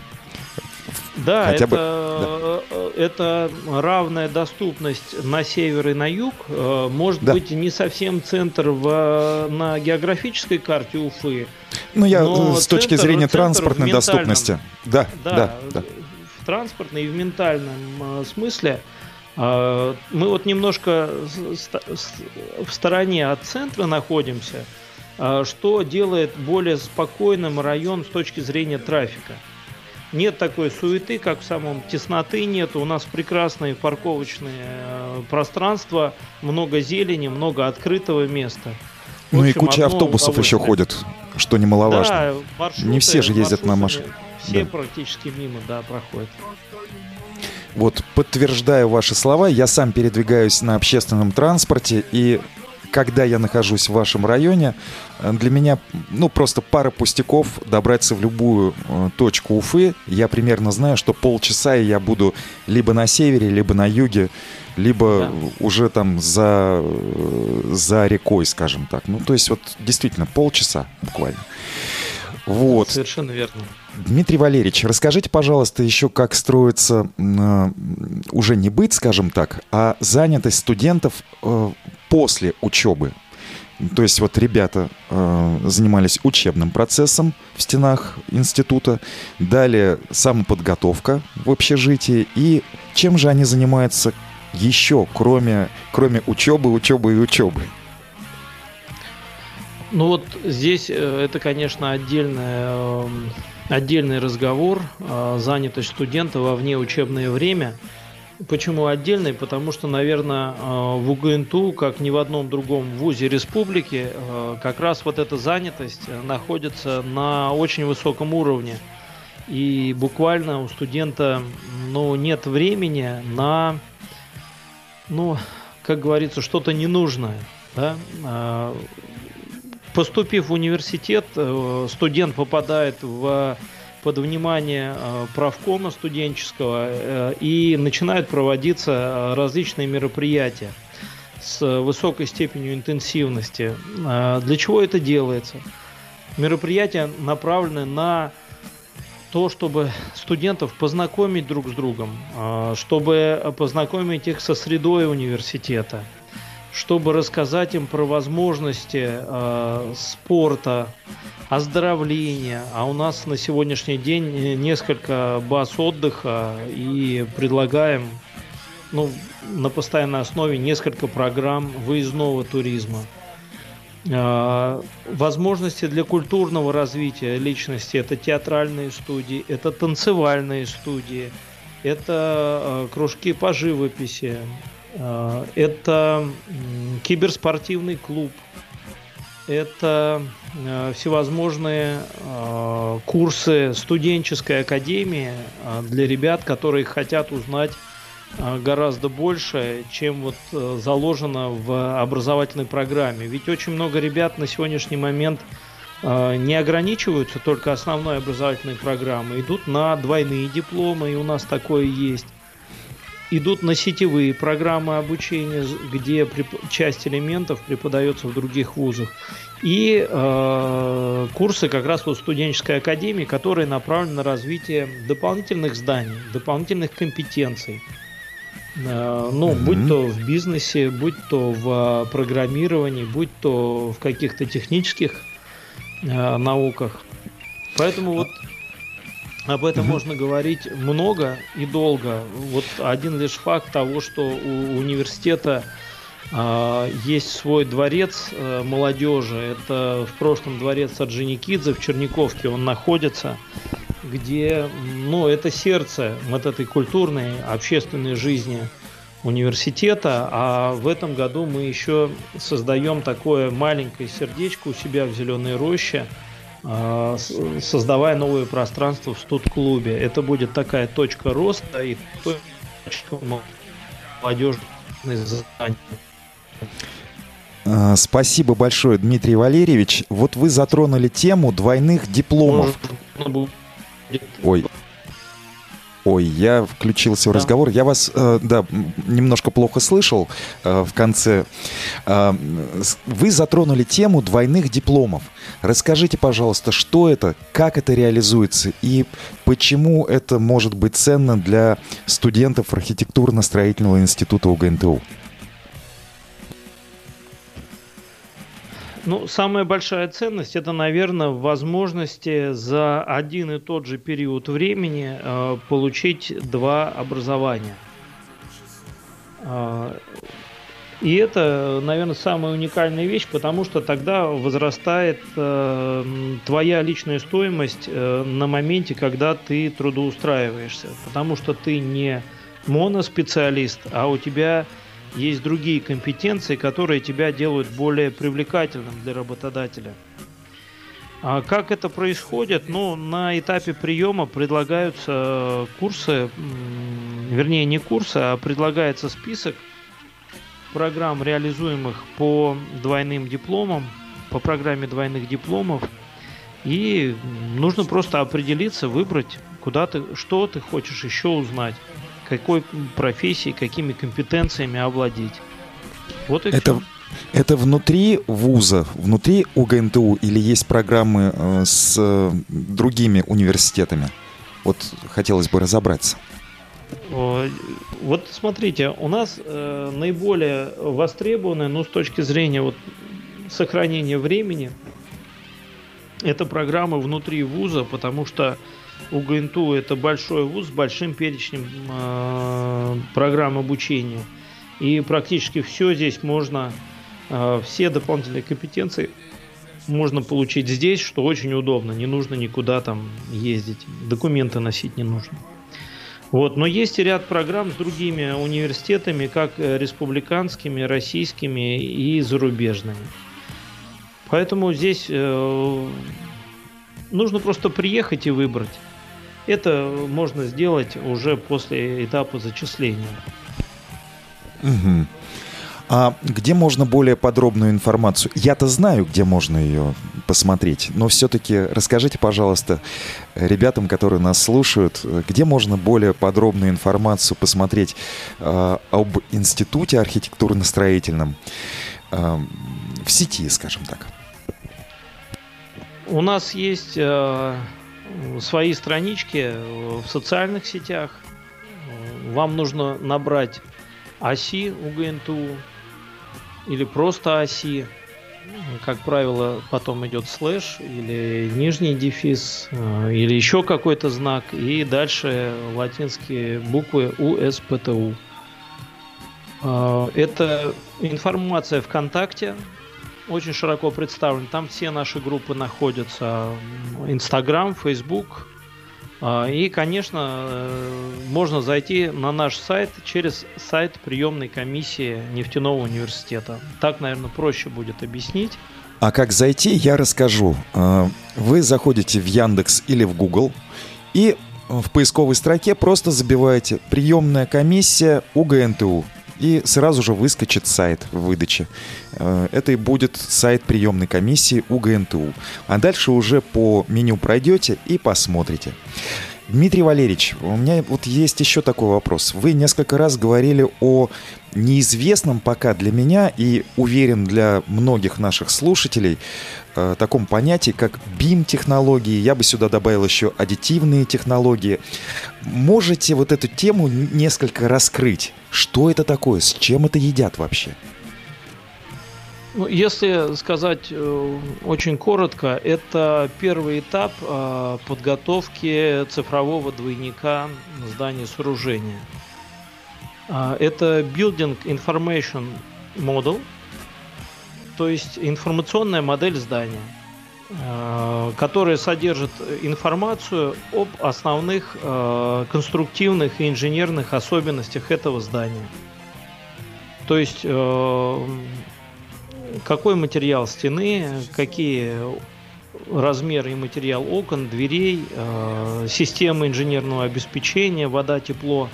Да, Хотя это, бы, да. Э, это равная доступность на север и на юг. Э, может да. быть, не совсем центр в, на географической карте Уфы. Ну, я с точки центр, зрения транспортной доступности. Да, да, да, да. В транспортной и в ментальном э, смысле мы вот немножко в стороне от центра находимся, что делает более спокойным район с точки зрения трафика. Нет такой суеты, как в самом тесноты нет. У нас прекрасные парковочные э, пространства, много зелени, много открытого места. В ну общем, и куча автобусов еще ходят, что немаловажно. Да, маршруты, Не все же ездят на машине. Все да. практически мимо, да, проходят. Вот, подтверждаю ваши слова, я сам передвигаюсь на общественном транспорте, и когда я нахожусь в вашем районе, э, для меня, ну, просто пара пустяков добраться в любую э, точку Уфы. Я примерно знаю, что полчаса и я буду либо на севере, либо на юге, либо да. уже там за, э, за рекой, скажем так. Ну, то есть вот действительно полчаса буквально. Вот. Совершенно верно. Дмитрий Валерьевич, расскажите, пожалуйста, еще как строится э, уже не быт, скажем так, а занятость студентов э, после учебы. То есть вот ребята э, занимались учебным процессом в стенах института, далее самоподготовка в общежитии, и чем же они занимаются еще, кроме, кроме учебы, учебы и учебы? Ну вот здесь э, это, конечно, отдельная эм, отдельный разговор, а, занятость студента во внеучебное время. Почему отдельный? Потому что, наверное, а, в УГНТУ, как ни в одном другом вузе республики, а, как раз вот эта занятость находится на очень высоком уровне. И буквально у студента ну, нет времени на, ну, как говорится, что-то ненужное. Да? Поступив в университет, э, студент попадает в под внимание э, правкома студенческого э, и начинают проводиться различные мероприятия с высокой степенью интенсивности. Для чего это делается? Мероприятия направлены на то, чтобы студентов познакомить друг с другом, чтобы познакомить их со средой университета – чтобы рассказать им про возможности э, спорта, оздоровления. А у нас на сегодняшний день несколько баз отдыха и предлагаем ну, на постоянной основе несколько программ выездного туризма. Э, возможности для культурного развития личности это театральные студии, это танцевальные студии, это э, кружки по живописи, Э, это киберспортивный клуб, это э, всевозможные э, курсы студенческой академии для ребят, которые хотят узнать гораздо больше, чем вот заложено в образовательной программе. Ведь очень много ребят на сегодняшний момент не ограничиваются только основной образовательной программой, идут на двойные дипломы, и у нас такое есть идут на сетевые программы обучения, где часть элементов преподается в других вузах. И э, курсы как раз вот студенческой академии, которые направлены на развитие дополнительных зданий, дополнительных компетенций. Э, ну, mm-hmm. будь то в бизнесе, будь то в программировании, будь то в каких-то технических э, науках. Поэтому вот об этом угу. можно говорить много и долго. Вот один лишь факт того, что у университета э, есть свой дворец э, молодежи. Это в прошлом дворец Орджоникидзе в Черниковке он находится, где, ну, это сердце вот этой культурной, общественной жизни университета, а в этом году мы еще создаем такое маленькое сердечко у себя в Зеленой роще, создавая новое пространство в студ-клубе. Это будет такая точка роста и точка молодежных знаний. А, спасибо большое, Дмитрий Валерьевич. Вот вы затронули тему двойных дипломов. Ой, Ой, я включился в разговор. Я вас, э, да, немножко плохо слышал э, в конце. Э, вы затронули тему двойных дипломов. Расскажите, пожалуйста, что это, как это реализуется и почему это может быть ценно для студентов архитектурно-строительного института УГНТУ? Ну, самая большая ценность это, наверное, возможности за один и тот же период времени э, получить два образования. Э, и это, наверное, самая уникальная вещь, потому что тогда возрастает э, твоя личная стоимость э, на моменте, когда ты трудоустраиваешься. Потому что ты не моноспециалист, а у тебя есть другие компетенции, которые тебя делают более привлекательным для работодателя. А как это происходит? Ну, на этапе приема предлагаются курсы, вернее, не курсы, а предлагается список программ, реализуемых по двойным дипломам, по программе двойных дипломов. И нужно просто определиться, выбрать, куда ты, что ты хочешь еще узнать какой профессией, какими компетенциями овладеть. Вот и это, все. это внутри вуза, внутри УГНТУ или есть программы э, с э, другими университетами? Вот хотелось бы разобраться. Вот смотрите, у нас э, наиболее востребованная, ну, с точки зрения вот сохранения времени, это программы внутри вуза, потому что УГНТУ это большой вуз с большим перечнем э, программ обучения. И практически все здесь можно, э, все дополнительные компетенции можно получить здесь, что очень удобно. Не нужно никуда там ездить, документы носить не нужно. Вот. Но есть и ряд программ с другими университетами, как республиканскими, российскими и зарубежными. Поэтому здесь э, нужно просто приехать и выбрать. Это можно сделать уже после этапа зачисления. Угу. А где можно более подробную информацию? Я-то знаю, где можно ее посмотреть, но все-таки расскажите, пожалуйста, ребятам, которые нас слушают, где можно более подробную информацию посмотреть э, об институте архитектурно-строительном э, в сети, скажем так. У нас есть э, свои странички в социальных сетях. Вам нужно набрать оси УГНТУ или просто оси. Как правило, потом идет слэш или нижний дефис э, или еще какой-то знак. И дальше латинские буквы УСПТУ. Э, это информация ВКонтакте, очень широко представлен. Там все наши группы находятся. Инстаграм, Фейсбук. А, и, конечно, э, можно зайти на наш сайт через сайт приемной комиссии нефтяного университета. Так, наверное, проще будет объяснить. А как зайти, я расскажу. А, вы заходите в Яндекс или в Google и в поисковой строке просто забиваете «Приемная комиссия УГНТУ» и сразу же выскочит сайт в выдаче. Э, это и будет сайт приемной комиссии УГНТУ. А дальше уже по меню пройдете и посмотрите. Дмитрий Валерьевич, у меня вот есть еще такой вопрос. Вы несколько раз говорили о неизвестном пока для меня и уверен для многих наших слушателей э, таком понятии, как BIM-технологии. Я бы сюда добавил еще аддитивные технологии. Можете вот эту тему несколько раскрыть? Что это такое? С чем это едят вообще? Ну, если сказать э, очень коротко, это первый этап э, подготовки цифрового двойника здания сооружения. Э, это Building Information Model, то есть информационная модель здания, э, которая содержит информацию об основных э, конструктивных и инженерных особенностях этого здания. То есть э, какой материал стены, какие размеры и материал окон, дверей, системы инженерного обеспечения, вода, тепло,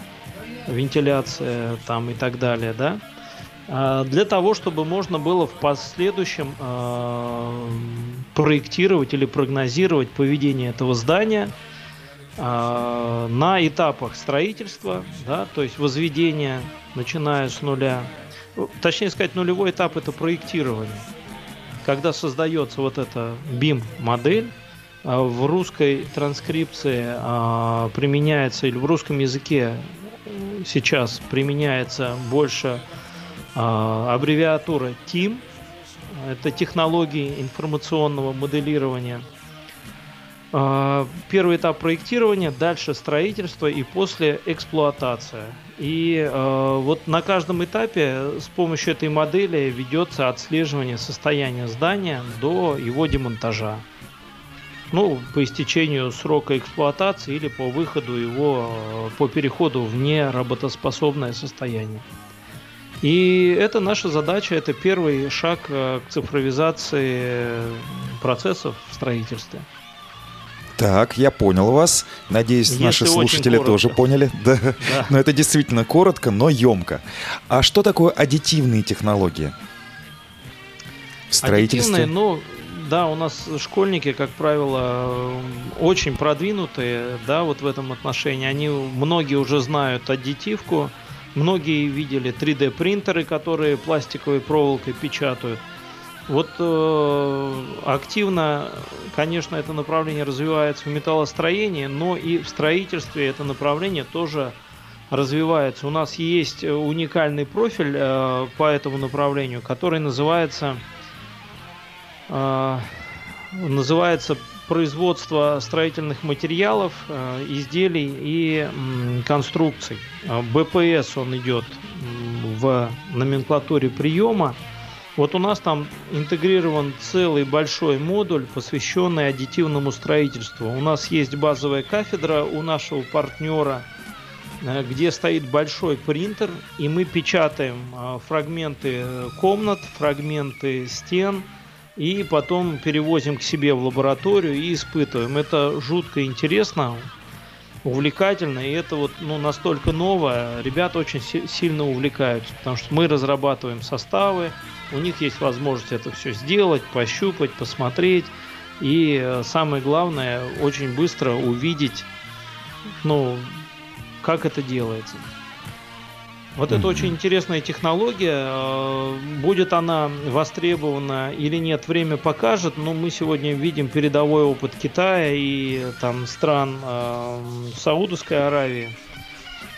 вентиляция там и так далее, да, для того, чтобы можно было в последующем э, проектировать или прогнозировать поведение этого здания э, на этапах строительства, да, то есть возведения, начиная с нуля, точнее сказать, нулевой этап это проектирование. Когда создается вот эта BIM-модель, а, в русской транскрипции а, применяется, или в русском языке сейчас применяется больше а, аббревиатура TIM, это технологии информационного моделирования. Первый этап проектирования, дальше строительство и после эксплуатация. И э, вот на каждом этапе с помощью этой модели ведется отслеживание состояния здания до его демонтажа. Ну, по истечению срока эксплуатации или по выходу его, по переходу в неработоспособное состояние. И это наша задача, это первый шаг э, к цифровизации процессов в строительстве. Так, я понял вас. Надеюсь, Если наши слушатели коротко. тоже поняли. [laughs] Да. да. Но это действительно коротко, но емко. А что такое аддитивные технологии? В строительстве? Аддитивные, ну, да, у нас школьники, как правило, очень продвинутые, да, вот в этом отношении. Они, многие уже знают аддитивку, многие видели 3D принтеры, которые пластиковой проволокой печатают. Вот э, активно, конечно, это направление развивается в металлостроении, но и в строительстве это направление тоже развивается. У нас есть уникальный профиль э, по этому направлению, который называется э, называется производство строительных материалов, э, изделий и э, конструкций. БПС он идет в номенклатуре приема. Вот у нас там интегрирован целый большой модуль, посвященный аддитивному строительству. У нас есть базовая кафедра у нашего партнера, э, где стоит большой принтер, и мы печатаем э, фрагменты комнат, фрагменты стен, и потом перевозим к себе в лабораторию и испытываем. Это жутко интересно, увлекательно, и это вот ну, настолько новое, ребята очень сильно увлекаются, потому что мы разрабатываем составы, у них есть возможность это все сделать, пощупать, посмотреть. И э, самое главное, очень быстро увидеть, ну, как это делается. Вот mm-hmm. это очень интересная технология. Э, будет она востребована или нет, время покажет. Но мы сегодня видим передовой опыт Китая и там стран э, Саудовской Аравии,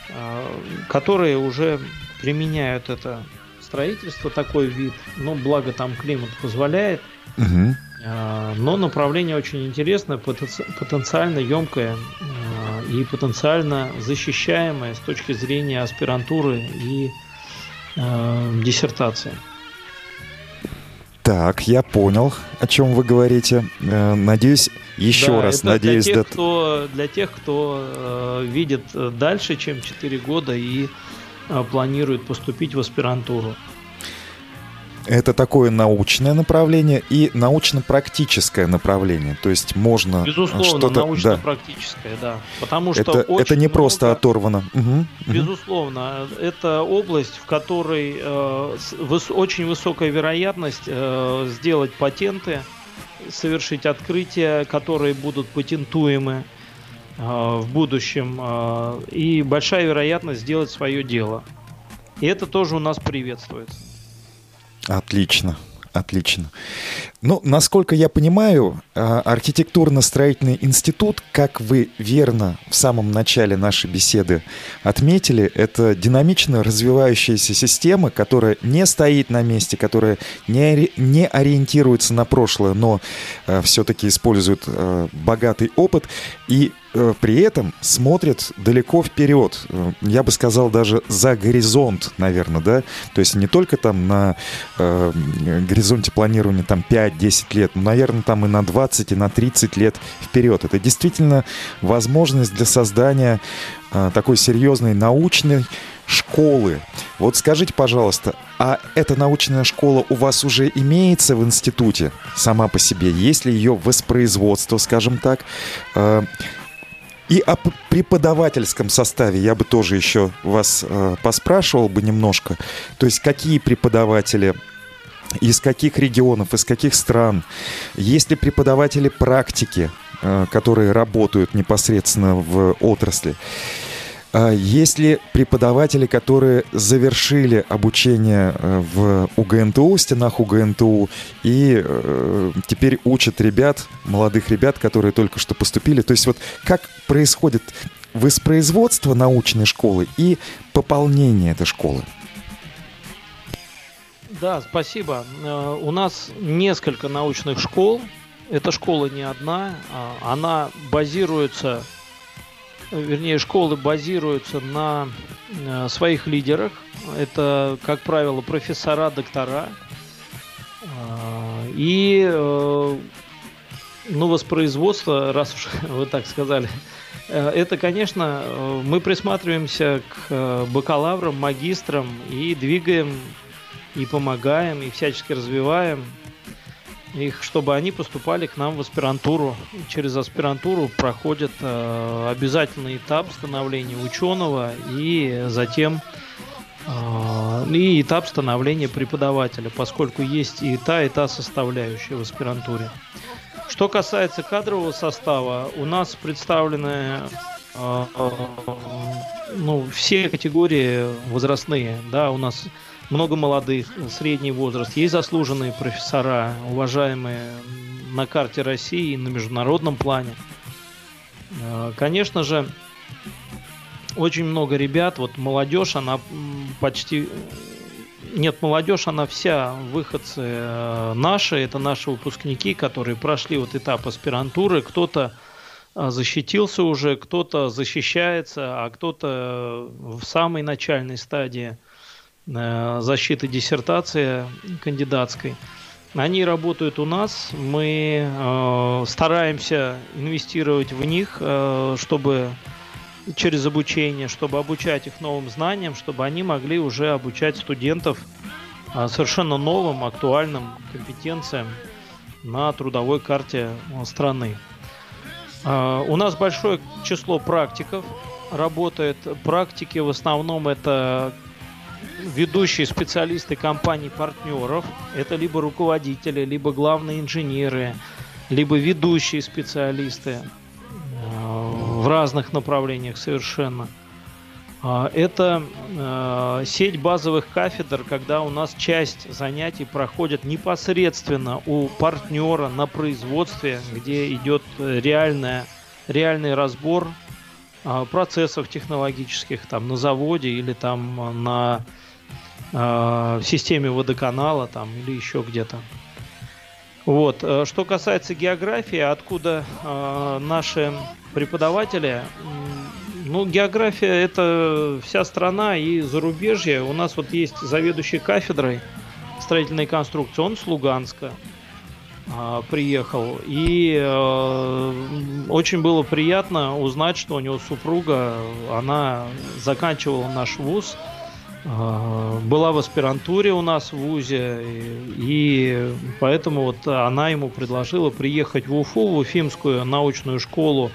э, которые уже применяют это строительства такой вид, но благо там климат позволяет. Угу. Но направление очень интересное, потенциально емкое и потенциально защищаемое с точки зрения аспирантуры и э, диссертации. Так, я понял, о чем вы говорите. Э, надеюсь, еще да, раз, это надеюсь, для тех, да... кто, для тех, кто э, видит дальше, чем 4 года и а, планирует поступить в аспирантуру. Это такое научное направление и научно-практическое направление. То есть можно Безусловно, что-то... научно-практическое, да. да. Потому что это, это не много... просто оторвано. Угу, Безусловно, угу. это область, в которой э, выс... очень высокая вероятность э, сделать патенты, совершить открытия, которые будут патентуемы. Э, в будущем э, и большая вероятность сделать свое дело. И это тоже у нас приветствуется. Отлично. Отлично. Ну, насколько я понимаю, а, архитектурно-строительный институт, как вы верно в самом начале нашей беседы отметили, это динамично развивающаяся система, которая не стоит на месте, которая не, не ориентируется на прошлое, но э, все-таки использует э, богатый опыт. И при этом смотрят далеко вперед. Э, я бы сказал, даже за горизонт, наверное, да? То есть не только там на э, горизонте планирования там 5-10 лет, но, наверное, там и на 20, и на 30 лет вперед. Это действительно возможность для создания э, такой серьезной научной школы. Вот скажите, пожалуйста, а эта научная школа у вас уже имеется в институте сама по себе? Есть ли ее воспроизводство, скажем так? Э, и о преподавательском составе я бы тоже еще вас э, поспрашивал бы немножко. То есть какие преподаватели, из каких регионов, из каких стран, есть ли преподаватели практики, э, которые работают непосредственно в отрасли. А есть ли преподаватели, которые завершили обучение э, в УГНТУ, в стенах УГНТУ, и э, теперь учат ребят, молодых ребят, которые только что поступили? То есть вот как происходит воспроизводство научной школы и пополнение этой школы? Да, спасибо. Э, у нас несколько научных школ. Эта школа не одна. А она базируется вернее, школы базируются на э, своих лидерах. Это, как правило, профессора, доктора. Э, и э, ну, воспроизводство, раз уж [laughs] вы так сказали, это, конечно, мы присматриваемся к бакалаврам, магистрам и двигаем, и помогаем, и всячески развиваем их, чтобы они поступали к нам в аспирантуру. Через аспирантуру проходит э, обязательный этап становления ученого и затем э, и этап становления преподавателя, поскольку есть и та, и та составляющая в аспирантуре. Что касается кадрового состава, у нас представлены э, э, ну, все категории возрастные. Да, у нас много молодых, средний возраст. Есть заслуженные профессора, уважаемые на карте России и на международном плане. Э, конечно же, очень много ребят, вот молодежь, она почти... Нет, молодежь, она вся выходцы э, наши, это наши выпускники, которые прошли вот этап аспирантуры, кто-то э, защитился уже, кто-то защищается, а кто-то в самой начальной стадии – защиты диссертации кандидатской. Они работают у нас, мы э, стараемся инвестировать в них, э, чтобы через обучение, чтобы обучать их новым знаниям, чтобы они могли уже обучать студентов э, совершенно новым, актуальным компетенциям на трудовой карте э, страны. Э, у нас большое число практиков работает. Практики в основном это ведущие специалисты компаний-партнеров. Это либо руководители, либо главные инженеры, либо ведущие специалисты э, в разных направлениях совершенно. А, это э, сеть базовых кафедр, когда у нас часть занятий проходит непосредственно у партнера на производстве, где идет реальная, реальный разбор а, процессов технологических там на заводе или там на Э, в системе водоканала там или еще где-то. Вот. Э, что касается географии, откуда э, наши преподаватели, ну, география это вся страна и зарубежье. У нас вот есть заведующий кафедрой строительной конструкции, он с Луганска э, приехал. И э, очень было приятно узнать, что у него супруга, она заканчивала наш вуз была в аспирантуре у нас в ВУЗе, и поэтому вот она ему предложила приехать в Уфу, в Уфимскую научную школу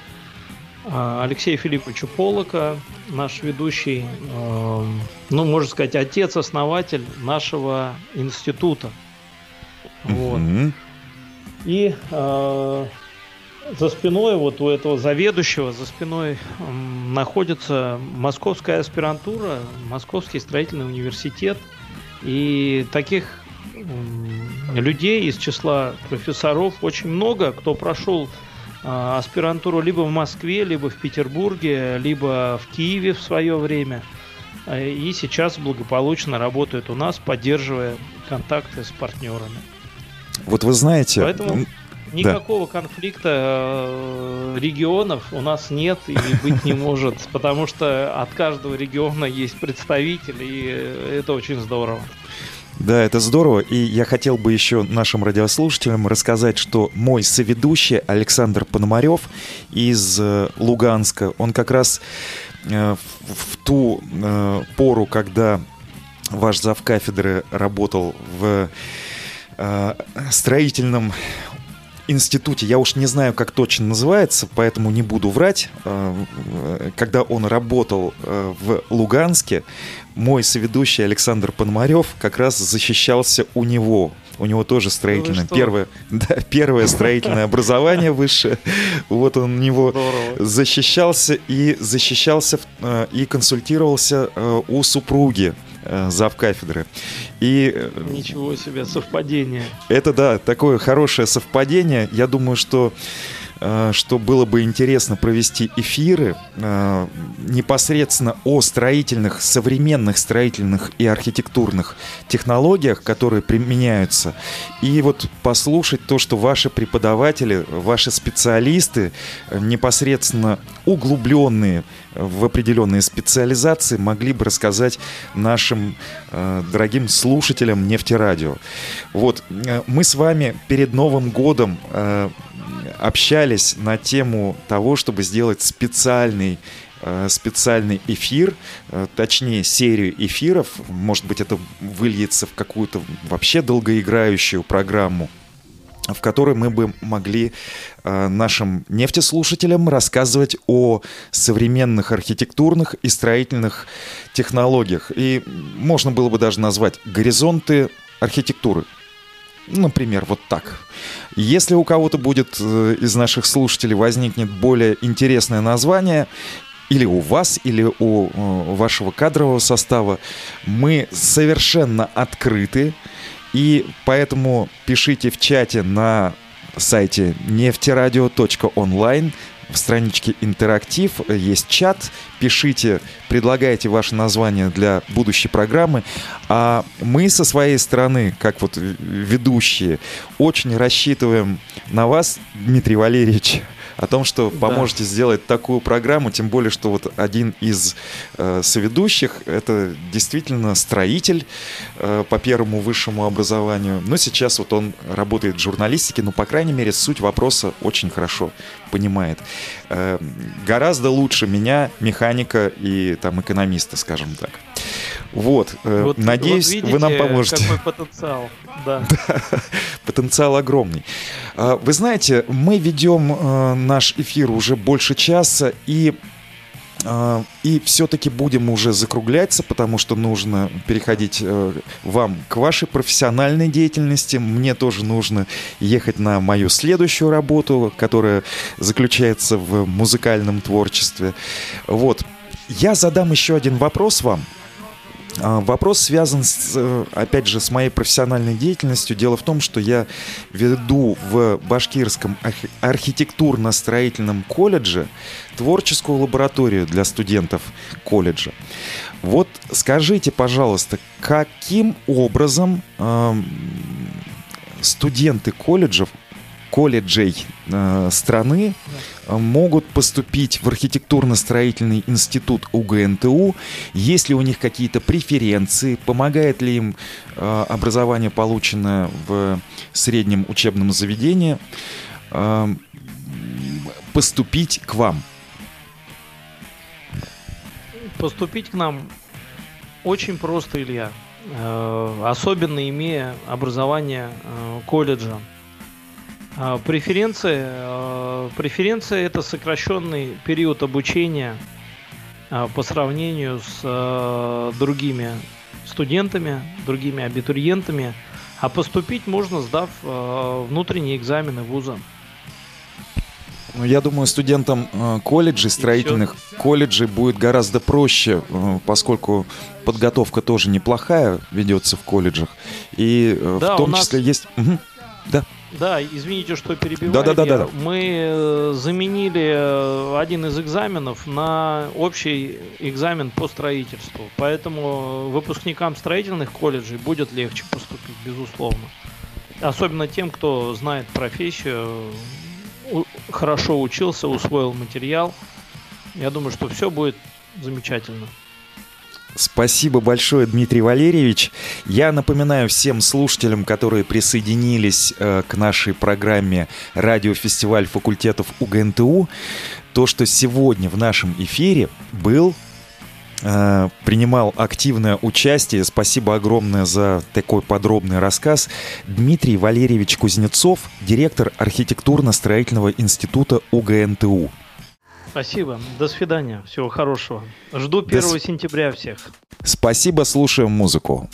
а, Алексея Филипповича Полока, наш ведущий, а, ну, можно сказать, отец-основатель нашего института. Вот. И за спиной вот у этого заведующего, за спиной находится московская аспирантура, Московский строительный университет. И таких людей из числа профессоров очень много, кто прошел а, аспирантуру либо в Москве, либо в Петербурге, либо в Киеве в свое время. А, и сейчас благополучно работают у нас, поддерживая контакты с партнерами. Вот вы знаете, Поэтому... Никакого да. конфликта э, регионов у нас нет и быть не может, [laughs] потому что от каждого региона есть представитель, и это очень здорово. Да, это здорово. И я хотел бы еще нашим радиослушателям рассказать, что мой соведущий Александр Пономарев из э, Луганска, он как раз э, в ту э, пору, когда ваш зав кафедры работал в строительном институте, я уж не знаю, как точно называется, поэтому не буду врать. Когда он работал в Луганске, мой соведущий Александр Пономарев как раз защищался у него. У него тоже строительное. Ну первое, [laughs] да, первое строительное образование высшее. Вот он у него Здорово. защищался и защищался э, и консультировался э, у супруги э, зав кафедры. И ничего себе совпадение. Это да, такое хорошее совпадение. Я думаю, что Э, что было бы интересно провести эфиры э, непосредственно о строительных, современных строительных и архитектурных технологиях, которые применяются, и вот послушать то, что ваши преподаватели, ваши специалисты, э, непосредственно углубленные в определенные специализации, могли бы рассказать нашим дорогим слушателям нефтерадио. Вот мы с вами перед Новым годом общались на тему того, чтобы сделать специальный э, специальный эфир, э, точнее серию эфиров, может быть это выльется в какую-то вообще долгоиграющую программу, в которой мы бы могли э, нашим нефтеслушателям рассказывать о современных архитектурных и строительных технологиях. И можно было бы даже назвать горизонты архитектуры. Например, вот так. Если у кого-то будет э, из наших слушателей возникнет более интересное название, или у вас, или у э, вашего кадрового состава, мы совершенно открыты. И поэтому пишите в чате на сайте нефтерадио.онлайн в страничке «Интерактив» есть чат. Пишите, предлагайте ваше название для будущей программы. А мы со своей стороны, как вот ведущие, очень рассчитываем на вас, Дмитрий Валерьевич, о том, что поможете да. сделать такую программу, тем более, что вот один из э, соведущих это действительно строитель э, по первому высшему образованию, но сейчас вот он работает в журналистике, но, по крайней мере, суть вопроса очень хорошо понимает. Э, гораздо лучше меня, механика и там экономиста, скажем так. Вот, э, вот надеюсь, вот видите, вы нам поможете. Какой потенциал, да. [laughs] потенциал огромный. А, вы знаете, мы ведем э, наш эфир уже больше часа, и и все-таки будем уже закругляться, потому что нужно переходить э, вам к вашей профессиональной деятельности. Мне тоже нужно ехать на мою следующую работу, которая заключается в музыкальном творчестве. Вот. Я задам еще один вопрос вам. А, вопрос связан, с, э, опять же, с моей профессиональной деятельностью. Дело в том, что я веду в Башкирском архитектурно-строительном колледже творческую лабораторию для студентов колледжа. Вот скажите, пожалуйста, каким образом э, студенты колледжев колледжей э, страны э, могут поступить в архитектурно-строительный институт УГНТУ, есть ли у них какие-то преференции, помогает ли им э, образование, полученное в среднем учебном заведении, э, поступить к вам? Поступить к нам очень просто, Илья. Э, особенно имея образование э, колледжа. А, преференции, а, преференция это сокращенный период обучения а, по сравнению с другими студентами, другими абитуриентами, а поступить можно, сдав внутренние экзамены вуза. Ну, я думаю, студентам колледжей, строительных колледжей будет гораздо проще, поскольку подготовка тоже неплохая ведется в колледжах. И да, в том числе нас... есть... Угу. Да. Да, извините, что перебиваю. Да, да, да, да. Мы э, заменили э, один из экзаменов на общий экзамен по строительству. Поэтому выпускникам строительных колледжей будет легче поступить, безусловно. особенно тем, кто знает профессию, хорошо учился, усвоил материал. Я думаю, что все будет замечательно. Спасибо большое, Дмитрий Валерьевич. Я напоминаю всем слушателям, которые присоединились э, к нашей программе «Радиофестиваль факультетов УГНТУ», то, что сегодня в нашем эфире был э, принимал активное участие. Спасибо огромное за такой подробный рассказ. Дмитрий Валерьевич Кузнецов, директор архитектурно-строительного института УГНТУ. Спасибо. До свидания. Всего хорошего. Жду 1 До... сентября всех. Спасибо. Слушаем музыку.